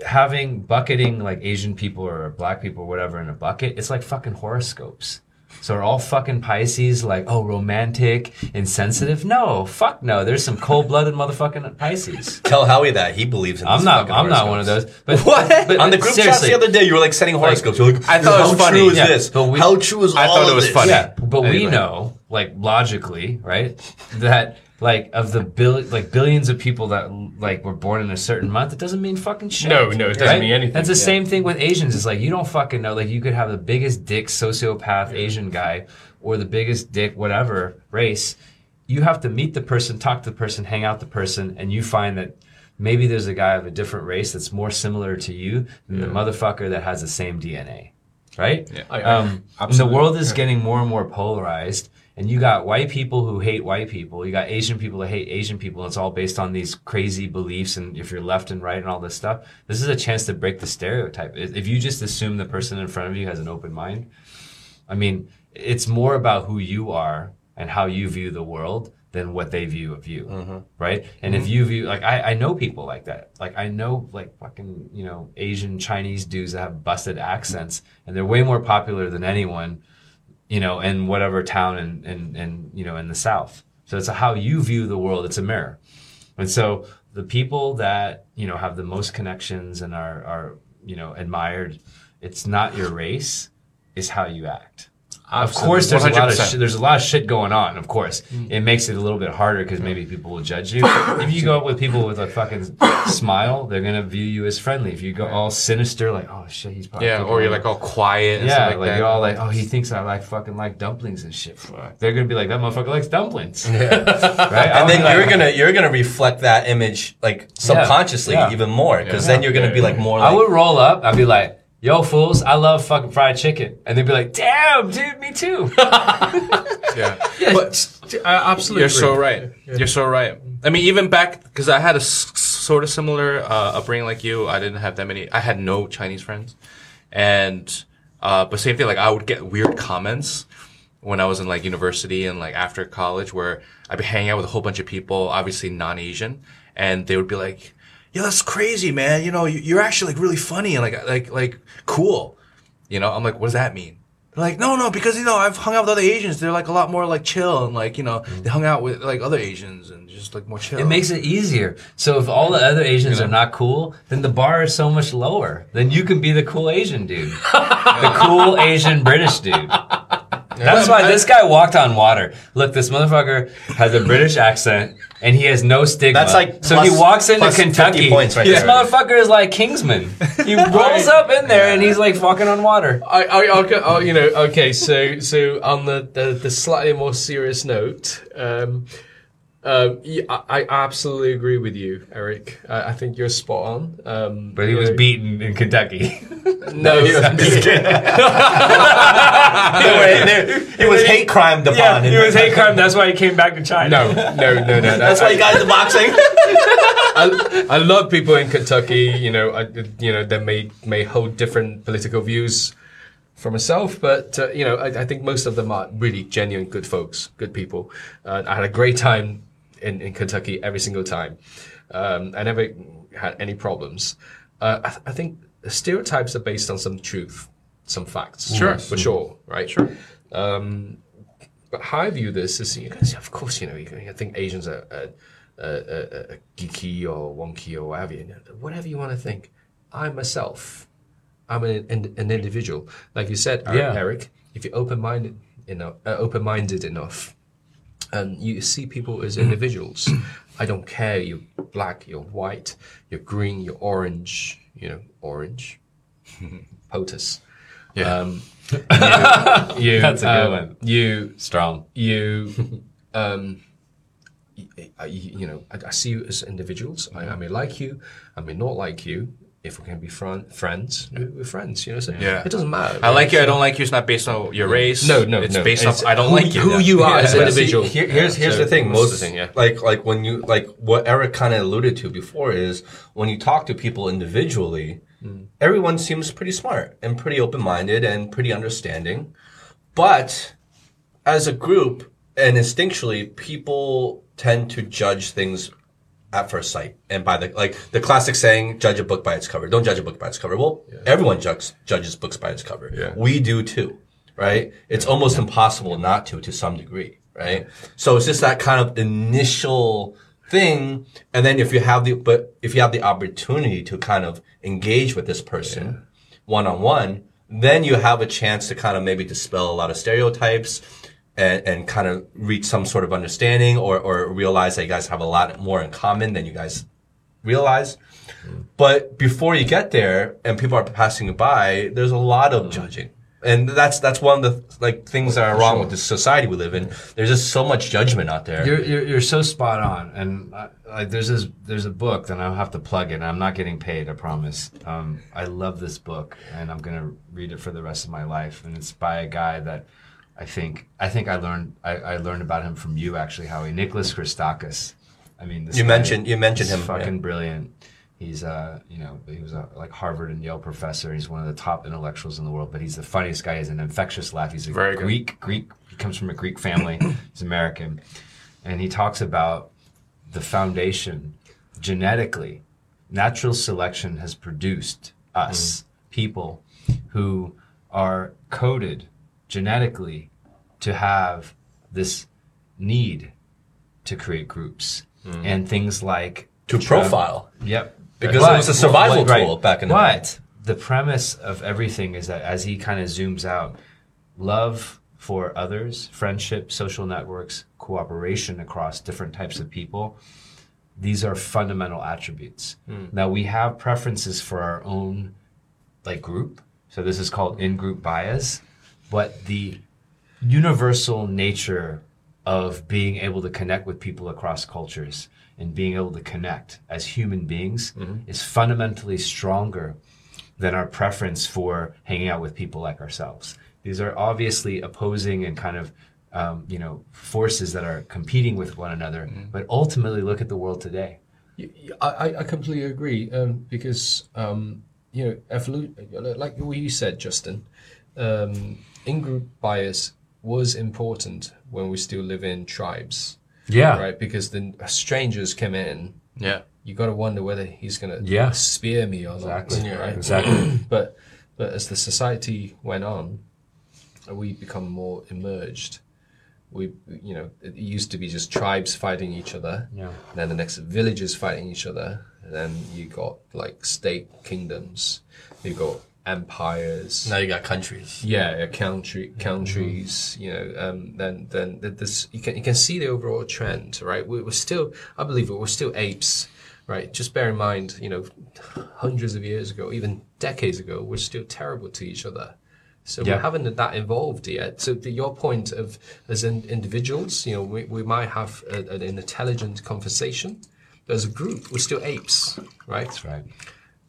having bucketing like Asian people or black people or whatever in a bucket, it's like fucking horoscopes. So are all fucking Pisces like oh romantic and sensitive? No, fuck no. There's some cold blooded motherfucking Pisces. Tell Howie that he believes in. I'm not. I'm not one of those. But What? But, On the group chats the other day, you were like setting horoscopes. You're like, I thought it was how funny. true is Yeah, this? but we- how true is I all thought it was this? funny. Yeah, but we know, like logically, right, that like of the bill, like billions of people that like were born in a certain month, it doesn't mean fucking shit. No, no, it doesn't mean anything, That's the yeah. same thing with Asians. It's like you don't fucking know. Like you could have the biggest dick sociopath Asian guy or the biggest dick whatever race. You have to meet the person, talk to the person, hang out the person, and you find that. Maybe there's a guy of a different race that's more similar to you than the motherfucker that has the same DNA, right? Yeah. Um, and the world is getting more and more polarized, and you got white people who hate white people. You got Asian people that hate Asian people. It's all based on these crazy beliefs, and if you're left and right and all this stuff. This is a chance to break the stereotype. If you just assume the person in front of you has an open mind, I mean, it's more about who you are and how you view the world than what they view of you, mm-hmm. right? And if mm-hmm. you view like I, I know people like that. Like I know like fucking you know Asian Chinese dudes that have busted accents, and they're way more popular than anyone, you know, in whatever town in in, in you know in the South. So it's how you view the world. It's a mirror, and so the people that you know have the most connections and are are you know admired. It's not your race; it's how you act. Of course, there's a lot of sh- there's a lot of shit going on. Of course, it makes it a little bit harder because maybe people will judge you. if you go up with people with a fucking smile, they're gonna view you as friendly. If you go all sinister, like oh shit, he's probably Yeah, or you're like- all quiet. And yeah, like, like, you're all like oh he thinks I like fucking like dumplings and shit. Fuck. They're gonna be like that motherfucker likes dumplings, right? I'll And then like- you're gonna you're gonna reflect that image like subconsciously yeah. even more because Yeah. then you're gonna be like more I would roll up. I'd be like. Yo, fools! I love fucking fried chicken, and they'd be like, "Damn, dude, me too." yeah. But I absolutely. You're so agree. right. You're so right. I mean, even back because I had a s- sort of similar uh, upbringing like you. I didn't have that many. I had no Chinese friends, and uh, but same thing. Like I would get weird comments when I was in like university and like after college, where I'd be hanging out with a whole bunch of people, obviously non-Asian, and they would be like, "Yo, that's crazy, man. You know, you- you're actually like really funny and like like like cool." You know, I'm like, "What does that mean?" They're like, no, no, because you know I've hung out with other Asians. They're like a lot more like chill and like you know mm. they hung out with like other Asians and just like more chill. It makes it easier. So if all the other Asians are not cool, then the bar is so much lower. Then you can be the cool Asian dude, the cool Asian British dude. That's why this guy walked on water. Look, this motherfucker has a British accent and he has no stigma. That's like so plus- he walks into plus 50 Kentucky. points right this there. motherfucker is like Kingsman. He rolls up in there and he's like fucking on water. I, I, I'll go, oh, you know, okay. So, so on the, the, the slightly more serious note, um, um, yeah, I, I absolutely agree with you, Eric. I, I think you're spot on. Um, But he was know- beaten in Kentucky. No, I'm just kidding. They were- it was hate crime upon yeah, him. he was hate crime. That's why he came back to China. no, no, no, no. That's why he got into boxing. I, I love people in Kentucky. You know, I, you know, that may may hold different political views for myself, but uh, you know, I, I think most of them are really genuine, good folks, good people. Uh, I had a great time in, in Kentucky every single time. Um, I never had any problems. Uh, I, th- I think stereotypes are based on some truth, some facts. Sure. for sure, right? Sure. Um, but how I view this is, you guys, of course, you know, you, you think Asians are uh, uh, uh, geeky or wonky or whatever, you know, whatever you want to think. I myself, I'm an, an, an individual. Like you said, Eric, Yeah. Eric if you're open-minded enough, uh, open-minded enough, and you see people as individuals. I don't care. You're black. You're white. You're green. You're orange. You know, orange. POTUS. Yeah. Um, you, you, That's a good um, one. You Strong. you um y- I- you know I, I see you as individuals I, I may like you i may not like you if we can be fri- friends, we- we're friends. You know, so Yeah. it doesn't matter. I like you. I don't like you. It's not based on your race. No, no, It's no. based It's off. I don't who- like you. who you are as an But see, individual. here- here's here's so the thing. that's the Most thing, yeah. like like when you like what Eric kind of alluded to before is when you talk to people individually, Mm. everyone seems pretty smart and pretty open minded and pretty understanding, but as a group and instinctually, people tend to judge things at first sight. And by the like the classic saying judge a book by its cover. Don't judge a book by its cover. Well everyone judges judges books by its cover. Yeah. we do too right? It's almost impossible not to to some degree right? So it's just that kind of initial thing. And then if you have the but if you have the opportunity to kind of engage with this person one on one then you have a chance to kind of maybe dispel a lot of stereotypes and, and kind of reach some sort of understanding or, or realize that you guys have a lot more in common than you guys realize. But before you get there and people are passing you by, there's a lot of judging. And that's, that's one of the, like, things that are wrong with the society we live in. There's just so much judgment out there. You're, you're, you're so spot on. And uh, like, there's this, there's a book that I'll have to plug in. I'm not getting paid, I promise. Um, I love this book and I'm going to read it for the rest of my life. And it's by a guy that I think, I think I learned, I, I learned about him from you actually, Howie. Nicholas Christakis. I mean, this You guy mentioned- you mentioned him, Fucking yeah. brilliant. He's uh, you know, he was a like Harvard and Yale professor. He's one of the top intellectuals in the world, but he's the funniest guy. He's an infectious laugh. He's a Very good. Greek, Greek. He comes from a Greek family. he's American, and he talks about the foundation genetically. Natural selection has produced us people who are coded genetically to have this need to create groups and things like to profile. Yep. Because it was a survival tool back in the day. But the premise of everything is that as he kind of zooms out, love for others, friendship, social networks, cooperation across different types of people, these are fundamental attributes. Hmm. Now we have preferences for our own like group. So this is called in-group bias, but the universal nature of being able to connect with people across cultures and being able to connect as human beings is fundamentally stronger than our preference for hanging out with people like ourselves. These are obviously opposing and kind of um, you know forces that are competing with one another. But ultimately, look at the world today. I completely agree um, because um, you know evolution, like what you said, Justin, um, in-group bias was important when we still live in tribes, Yeah. right? Because then strangers come in, Yeah. you got to wonder whether he's gonna Yeah. spear me or Exactly. not, right? Exactly. But but as the society went on, we become more emerged. We, you know, it used to be just tribes fighting each other. Yeah. Then the next villages fighting each other. And then you got like state kingdoms. You got empires. Now you got countries. Yeah, yeah, country countries. You know, um, then then this you can you can see the overall trend, right? We, we're still, I believe, we're still apes, right? Just bear in mind, you know, hundreds of years ago, even decades ago, we're still terrible to each other. So Yeah. we haven't that evolved yet. So to your point of as in individuals, you know, we, we might have a, an intelligent conversation, but as a group, we're still apes, right? That's right.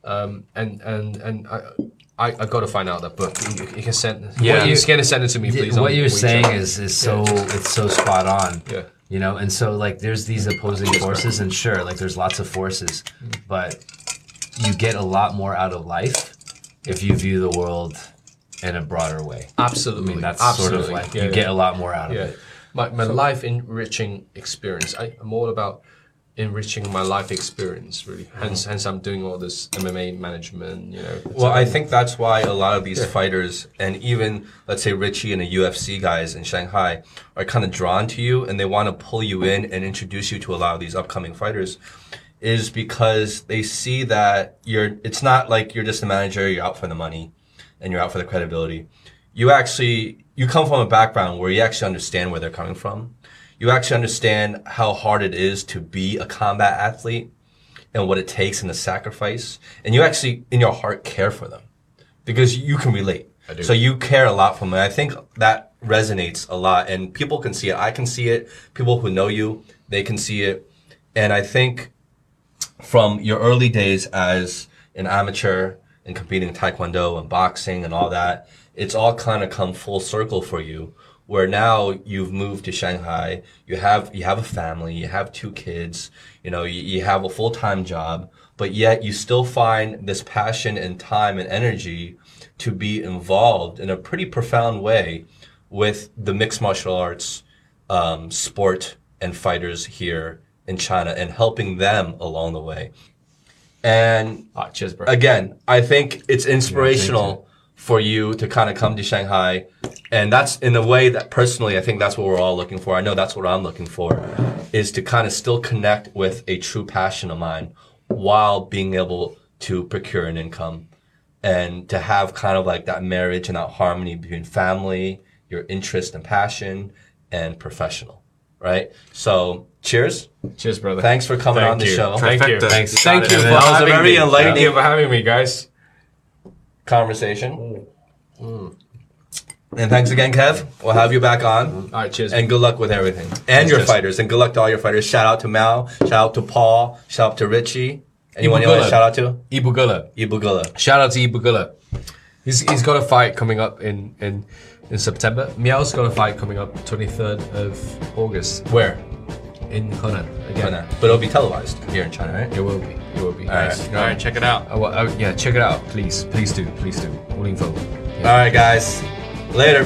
Um, and and and I, I, I got to find out that book. You, you can send. Yeah. Yeah, you can send it to me, please. what you're saying is is so it's so spot on. Yeah. You know, and so like there's these opposing forces, and sure, like there's lots of forces, but you get a lot more out of life if you view the world in a broader way. absolutely. I mean, that's absolutely. sort of like Yeah, you yeah. get a lot more out of Yeah, it. my my life enriching experience. I, I'm all about enriching my life experience. Really, uh-huh. hence hence I'm doing all this MMA management. You know. Well, I think that's why a lot of these fighters, and even let's say Richie and the UFC guys in Shanghai, are kind of drawn to you, and they want to pull you in and introduce you to a lot of these upcoming fighters, is because they see that you're. It's not like you're just a manager. You're out for the money, and you're out for the credibility. You actually you come from a background where you actually understand where they're coming from. You actually understand how hard it is to be a combat athlete and what it takes and the sacrifice. And you actually, in your heart, care for them because you can relate. I do. So you care a lot from it. I think that resonates a lot and people can see it. I can see it. People who know you, they can see it. And I think from your early days as an amateur and competing in taekwondo and boxing and all that, it's all kind of come full circle for you. Where now you've moved to Shanghai, you have you have a family, you have two kids, you know, you, you have a full time job, but yet you still find this passion and time and energy to be involved in a pretty profound way with the mixed martial arts um, sport and fighters here in China and helping them along the way. And Ah, cheers, again, I think it's inspirational for you to kind of come to Shanghai. And that's in a way that personally, I think that's what we're all looking for. I know that's what I'm looking for is to kind of still connect with a true passion of mine while being able to procure an income and to have kind of like that marriage and that harmony between family, your interest and passion and professional. Right. So cheers. cheers, brother. Thanks for coming Thank on the show. Thank you. Thanks. Thank you for That was a having very me. Thank you for having me, guys. Conversation. Mm. And thanks again, Kev. We'll have you back on. All right, cheers. And good luck with everything. And your Cheers. fighters. And good luck to all your fighters. Shout out to Mao. Shout out to Paul. Shout out to Richie. Anyone you want to shout out to? Ibugula. Ibugula. Shout out to Ibugula. He's he's got a fight coming up in in in September. Mao's got a fight coming up 23rd of August. Where? In Henan again. But it'll be televised here in China, right? It will be. It would be. All right, nice. all right, check it out. Oh, well, yeah, check it out, please, please do, please do. All info. Yeah. All right, guys. Later.